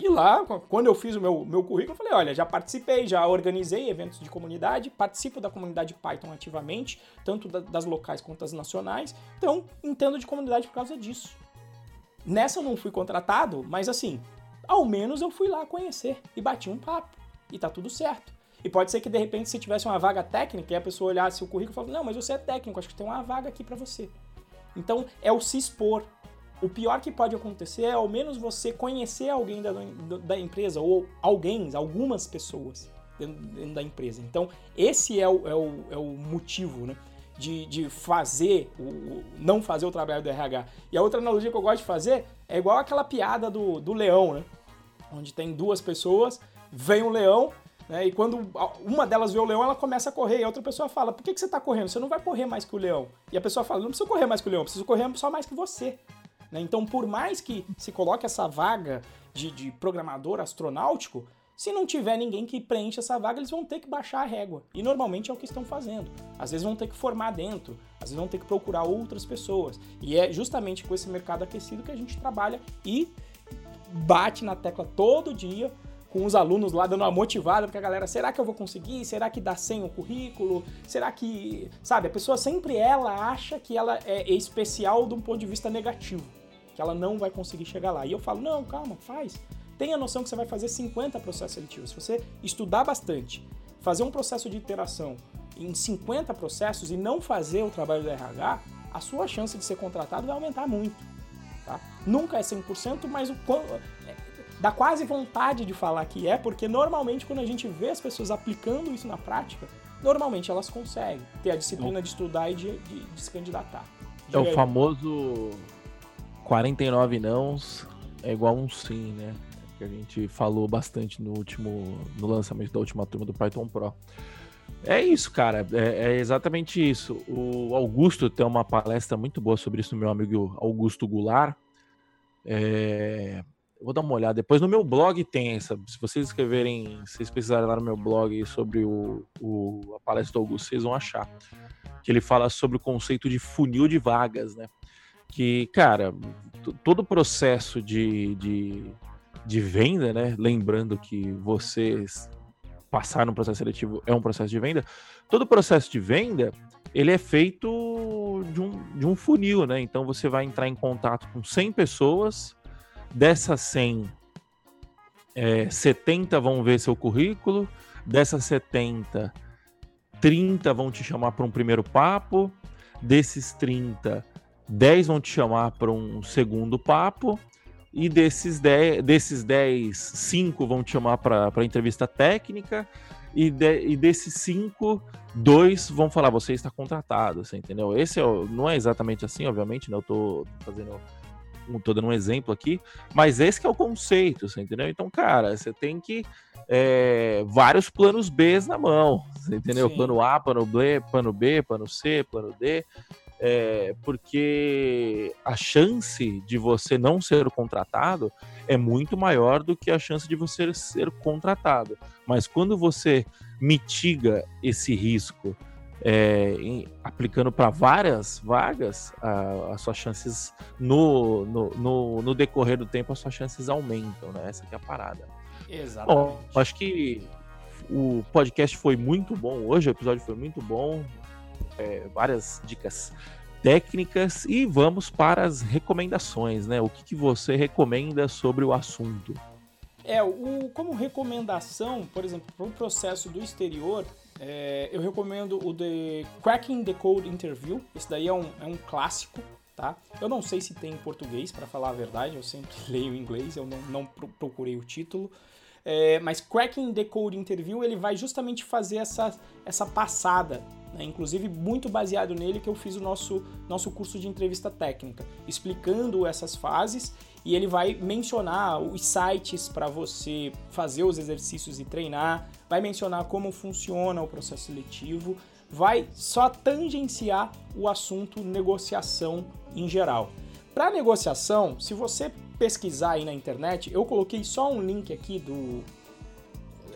E lá, quando eu fiz o meu, meu currículo, eu falei: olha, já participei, já organizei eventos de comunidade, participo da comunidade Python ativamente, tanto das locais quanto das nacionais, então entendo de comunidade por causa disso. Nessa eu não fui contratado, mas assim, ao menos eu fui lá conhecer e bati um papo. E tá tudo certo. E pode ser que de repente, se tivesse uma vaga técnica e a pessoa olhasse o currículo e falasse: Não, mas você é técnico, acho que tem uma vaga aqui para você. Então é o se expor, o pior que pode acontecer é ao menos você conhecer alguém da, da empresa ou alguém, algumas pessoas dentro, da empresa. Então, esse é o, é o, é o motivo, né? De, de fazer, o, não fazer o trabalho do RH. E a outra analogia que eu gosto de fazer é igual aquela piada do, do leão, né? Onde tem duas pessoas, vem um leão, né? E quando uma delas vê o leão, ela começa a correr. E a outra pessoa fala: Por que, que você está correndo? Você não vai correr mais que o leão. E a pessoa fala: Não preciso correr mais que o leão, preciso correr só mais que você. Né? Então, por mais que se coloque essa vaga de, de programador astronáutico, se não tiver ninguém que preencha essa vaga, eles vão ter que baixar a régua. E normalmente é o que estão fazendo. Às vezes vão ter que formar dentro, às vezes vão ter que procurar outras pessoas. E é justamente com esse mercado aquecido que a gente trabalha e bate na tecla todo dia com os alunos lá dando uma motivada, porque a galera, será que eu vou conseguir? Será que dá sem o currículo? Será que, sabe, a pessoa sempre ela acha que ela é especial de um ponto de vista negativo, que ela não vai conseguir chegar lá. E eu falo, não, calma, faz tenha noção que você vai fazer 50 processos seletivos. Se você estudar bastante, fazer um processo de iteração em 50 processos e não fazer o trabalho do RH, a sua chance de ser contratado vai aumentar muito. Tá? Nunca é 100%, mas o, dá quase vontade de falar que é, porque normalmente quando a gente vê as pessoas aplicando isso na prática, normalmente elas conseguem ter a disciplina de estudar e de, de, de se candidatar. É o famoso 49 nãos é igual um sim, né? que a gente falou bastante no último no lançamento da última turma do Python Pro. É isso, cara. É, é, exatamente isso. O Augusto tem uma palestra muito boa sobre isso, meu amigo Augusto Goulart. É, vou dar uma olhada. Depois no meu blog tem essa. Se vocês escreverem, se vocês precisarem lá no meu blog sobre o, o, a palestra do Augusto, vocês vão achar. Que ele fala sobre o conceito de funil de vagas, né? Que, cara, todo o processo de, de de venda, né? Lembrando que vocês passar no processo seletivo é um processo de venda. Todo processo de venda ele é feito de um, de um funil, né? Então você vai entrar em contato com 100 pessoas, dessas 100, é, 70 vão ver seu currículo, dessas 70, 30 vão te chamar para um primeiro papo, desses 30, 10 vão te chamar para um segundo papo, e desses 10, desses 10 5 vão te chamar para entrevista técnica, e, de, e desses 5, dois vão falar, você está contratado, você entendeu? Esse é não é exatamente assim, obviamente, né? Eu tô fazendo tô dando um exemplo aqui, mas esse é o conceito, você entendeu? Então, cara, você tem que é, vários planos B na mão, você entendeu? Sim. Plano A, plano B, plano B, plano C, plano D, é, porque a chance de você não ser contratado é muito maior do que a chance de você ser contratado. Mas quando você mitiga esse risco é, em, aplicando para várias vagas, a, as suas chances no, no, no, no, decorrer do tempo, as suas chances aumentam, né? Essa é a parada. Exatamente. Bom, acho que o podcast foi muito bom hoje, o episódio foi muito bom é, várias dicas técnicas e vamos para as recomendações, né? O que, que você recomenda sobre o assunto? É, o, como recomendação, por exemplo, para um processo do exterior, é, eu recomendo o The Cracking the Code Interview. Esse daí é um, é um clássico, tá? Eu não sei se tem em português, para falar a verdade, eu sempre leio em inglês, eu não, não procurei o título. É, mas Cracking the Code Interview ele vai justamente fazer essa, essa passada, né? inclusive muito baseado nele que eu fiz o nosso, nosso curso de entrevista técnica, explicando essas fases e ele vai mencionar os sites para você fazer os exercícios e treinar, vai mencionar como funciona o processo seletivo, vai só tangenciar o assunto negociação em geral. Para negociação, se você pesquisar aí na internet, eu coloquei só um link aqui do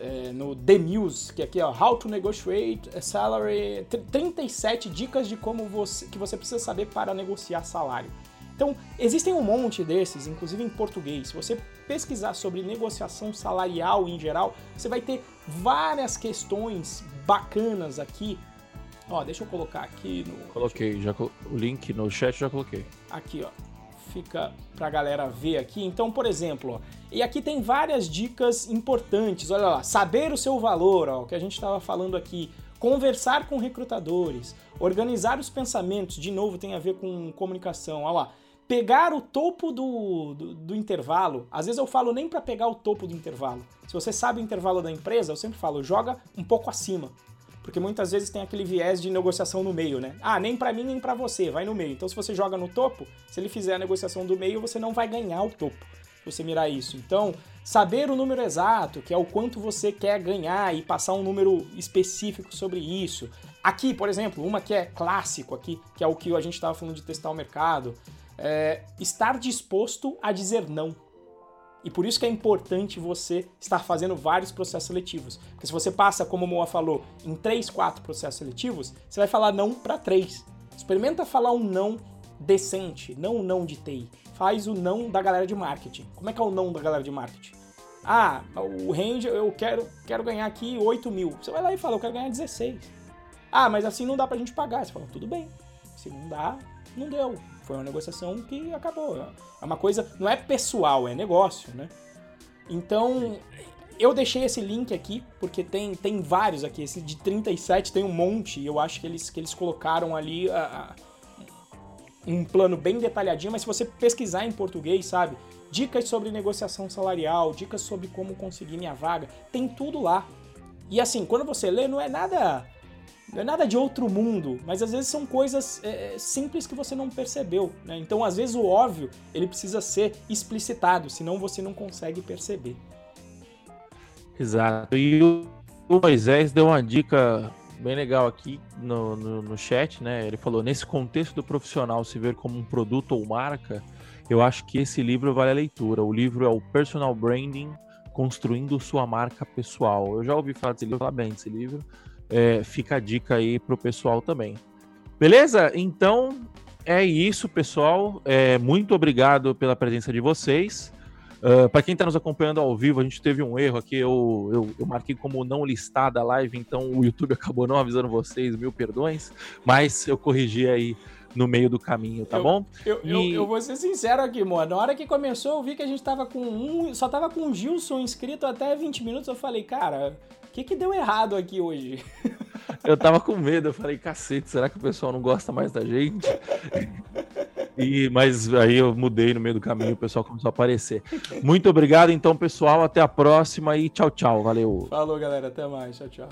é, no The News, que aqui ó, How to Negotiate Salary, 37 dicas de como você que você precisa saber para negociar salário. Então, existem um monte desses, inclusive em português. Se você pesquisar sobre negociação salarial em geral, você vai ter várias questões bacanas aqui. Ó, deixa eu colocar aqui no. Coloquei, já o link no chat já coloquei. Aqui, ó fica para a galera ver aqui. Então, por exemplo, ó, e aqui tem várias dicas importantes. Olha lá, saber o seu valor, ó, o que a gente estava falando aqui. Conversar com recrutadores, organizar os pensamentos, de novo tem a ver com comunicação. Olha lá, pegar o topo do, do, do intervalo, às vezes eu falo nem para pegar o topo do intervalo. Se você sabe o intervalo da empresa, eu sempre falo, joga um pouco acima. Porque muitas vezes tem aquele viés de negociação no meio, né? Ah, nem para mim nem para você, vai no meio. Então se você joga no topo, se ele fizer a negociação do meio, você não vai ganhar o topo. Se você mirar isso. Então, saber o número exato, que é o quanto você quer ganhar e passar um número específico sobre isso. Aqui, por exemplo, uma que é clássico aqui, que é o que a gente estava falando de testar o mercado, é estar disposto a dizer não. E por isso que é importante você estar fazendo vários processos seletivos. Porque se você passa, como o Moa falou, em 3, 4 processos seletivos, você vai falar não para 3. Experimenta falar um não decente, não um não de TI. Faz o não da galera de marketing. Como é que é o não da galera de marketing? Ah, o range, eu quero, quero ganhar aqui 8 mil. Você vai lá e fala, eu quero ganhar 16. Ah, mas assim não dá pra gente pagar. Você fala, tudo bem. Se não dá, não deu. Foi uma negociação que acabou. É uma coisa, não é pessoal, é negócio, né? Então, eu deixei esse link aqui, porque tem, tem vários aqui. Esse de 37 tem um monte. Eu acho que eles, que eles colocaram ali a, a, um plano bem detalhadinho, mas se você pesquisar em português, sabe? Dicas sobre negociação salarial, dicas sobre como conseguir minha vaga, tem tudo lá. E assim, quando você lê, não é nada nada de outro mundo, mas às vezes são coisas é, é, simples que você não percebeu. Né? Então, às vezes, o óbvio ele precisa ser explicitado, senão você não consegue perceber. Exato. E o Moisés deu uma dica bem legal aqui no, no, no chat, né? Ele falou: nesse contexto do profissional se ver como um produto ou marca, eu acho que esse livro vale a leitura. O livro é o Personal Branding Construindo Sua Marca Pessoal. Eu já ouvi falar desse livro, falar bem desse livro é, fica a dica aí pro pessoal também. Beleza? Então é isso, pessoal. É, muito obrigado pela presença de vocês. Uh, ah, para quem está nos acompanhando ao vivo, a gente teve um erro aqui. Eu, eu, eu, marquei como não listada a live, então o YouTube acabou não avisando vocês, mil perdões. Mas eu corrigi aí no meio do caminho, tá eu, bom? Eu, e... eu, vou ser sincero aqui, mano. Na hora que começou, eu vi que a gente tava com um. Só tava com o Gilson inscrito até 20 minutos. Eu falei, cara, que, que deu errado aqui hoje? Eu tava com medo, eu falei, cacete, será que o pessoal não gosta mais da gente? E, mas aí eu mudei no meio do caminho, o pessoal começou a aparecer. Muito obrigado, então, pessoal. Até a próxima e tchau, tchau. Valeu. Falou, galera. Até mais. Tchau, tchau.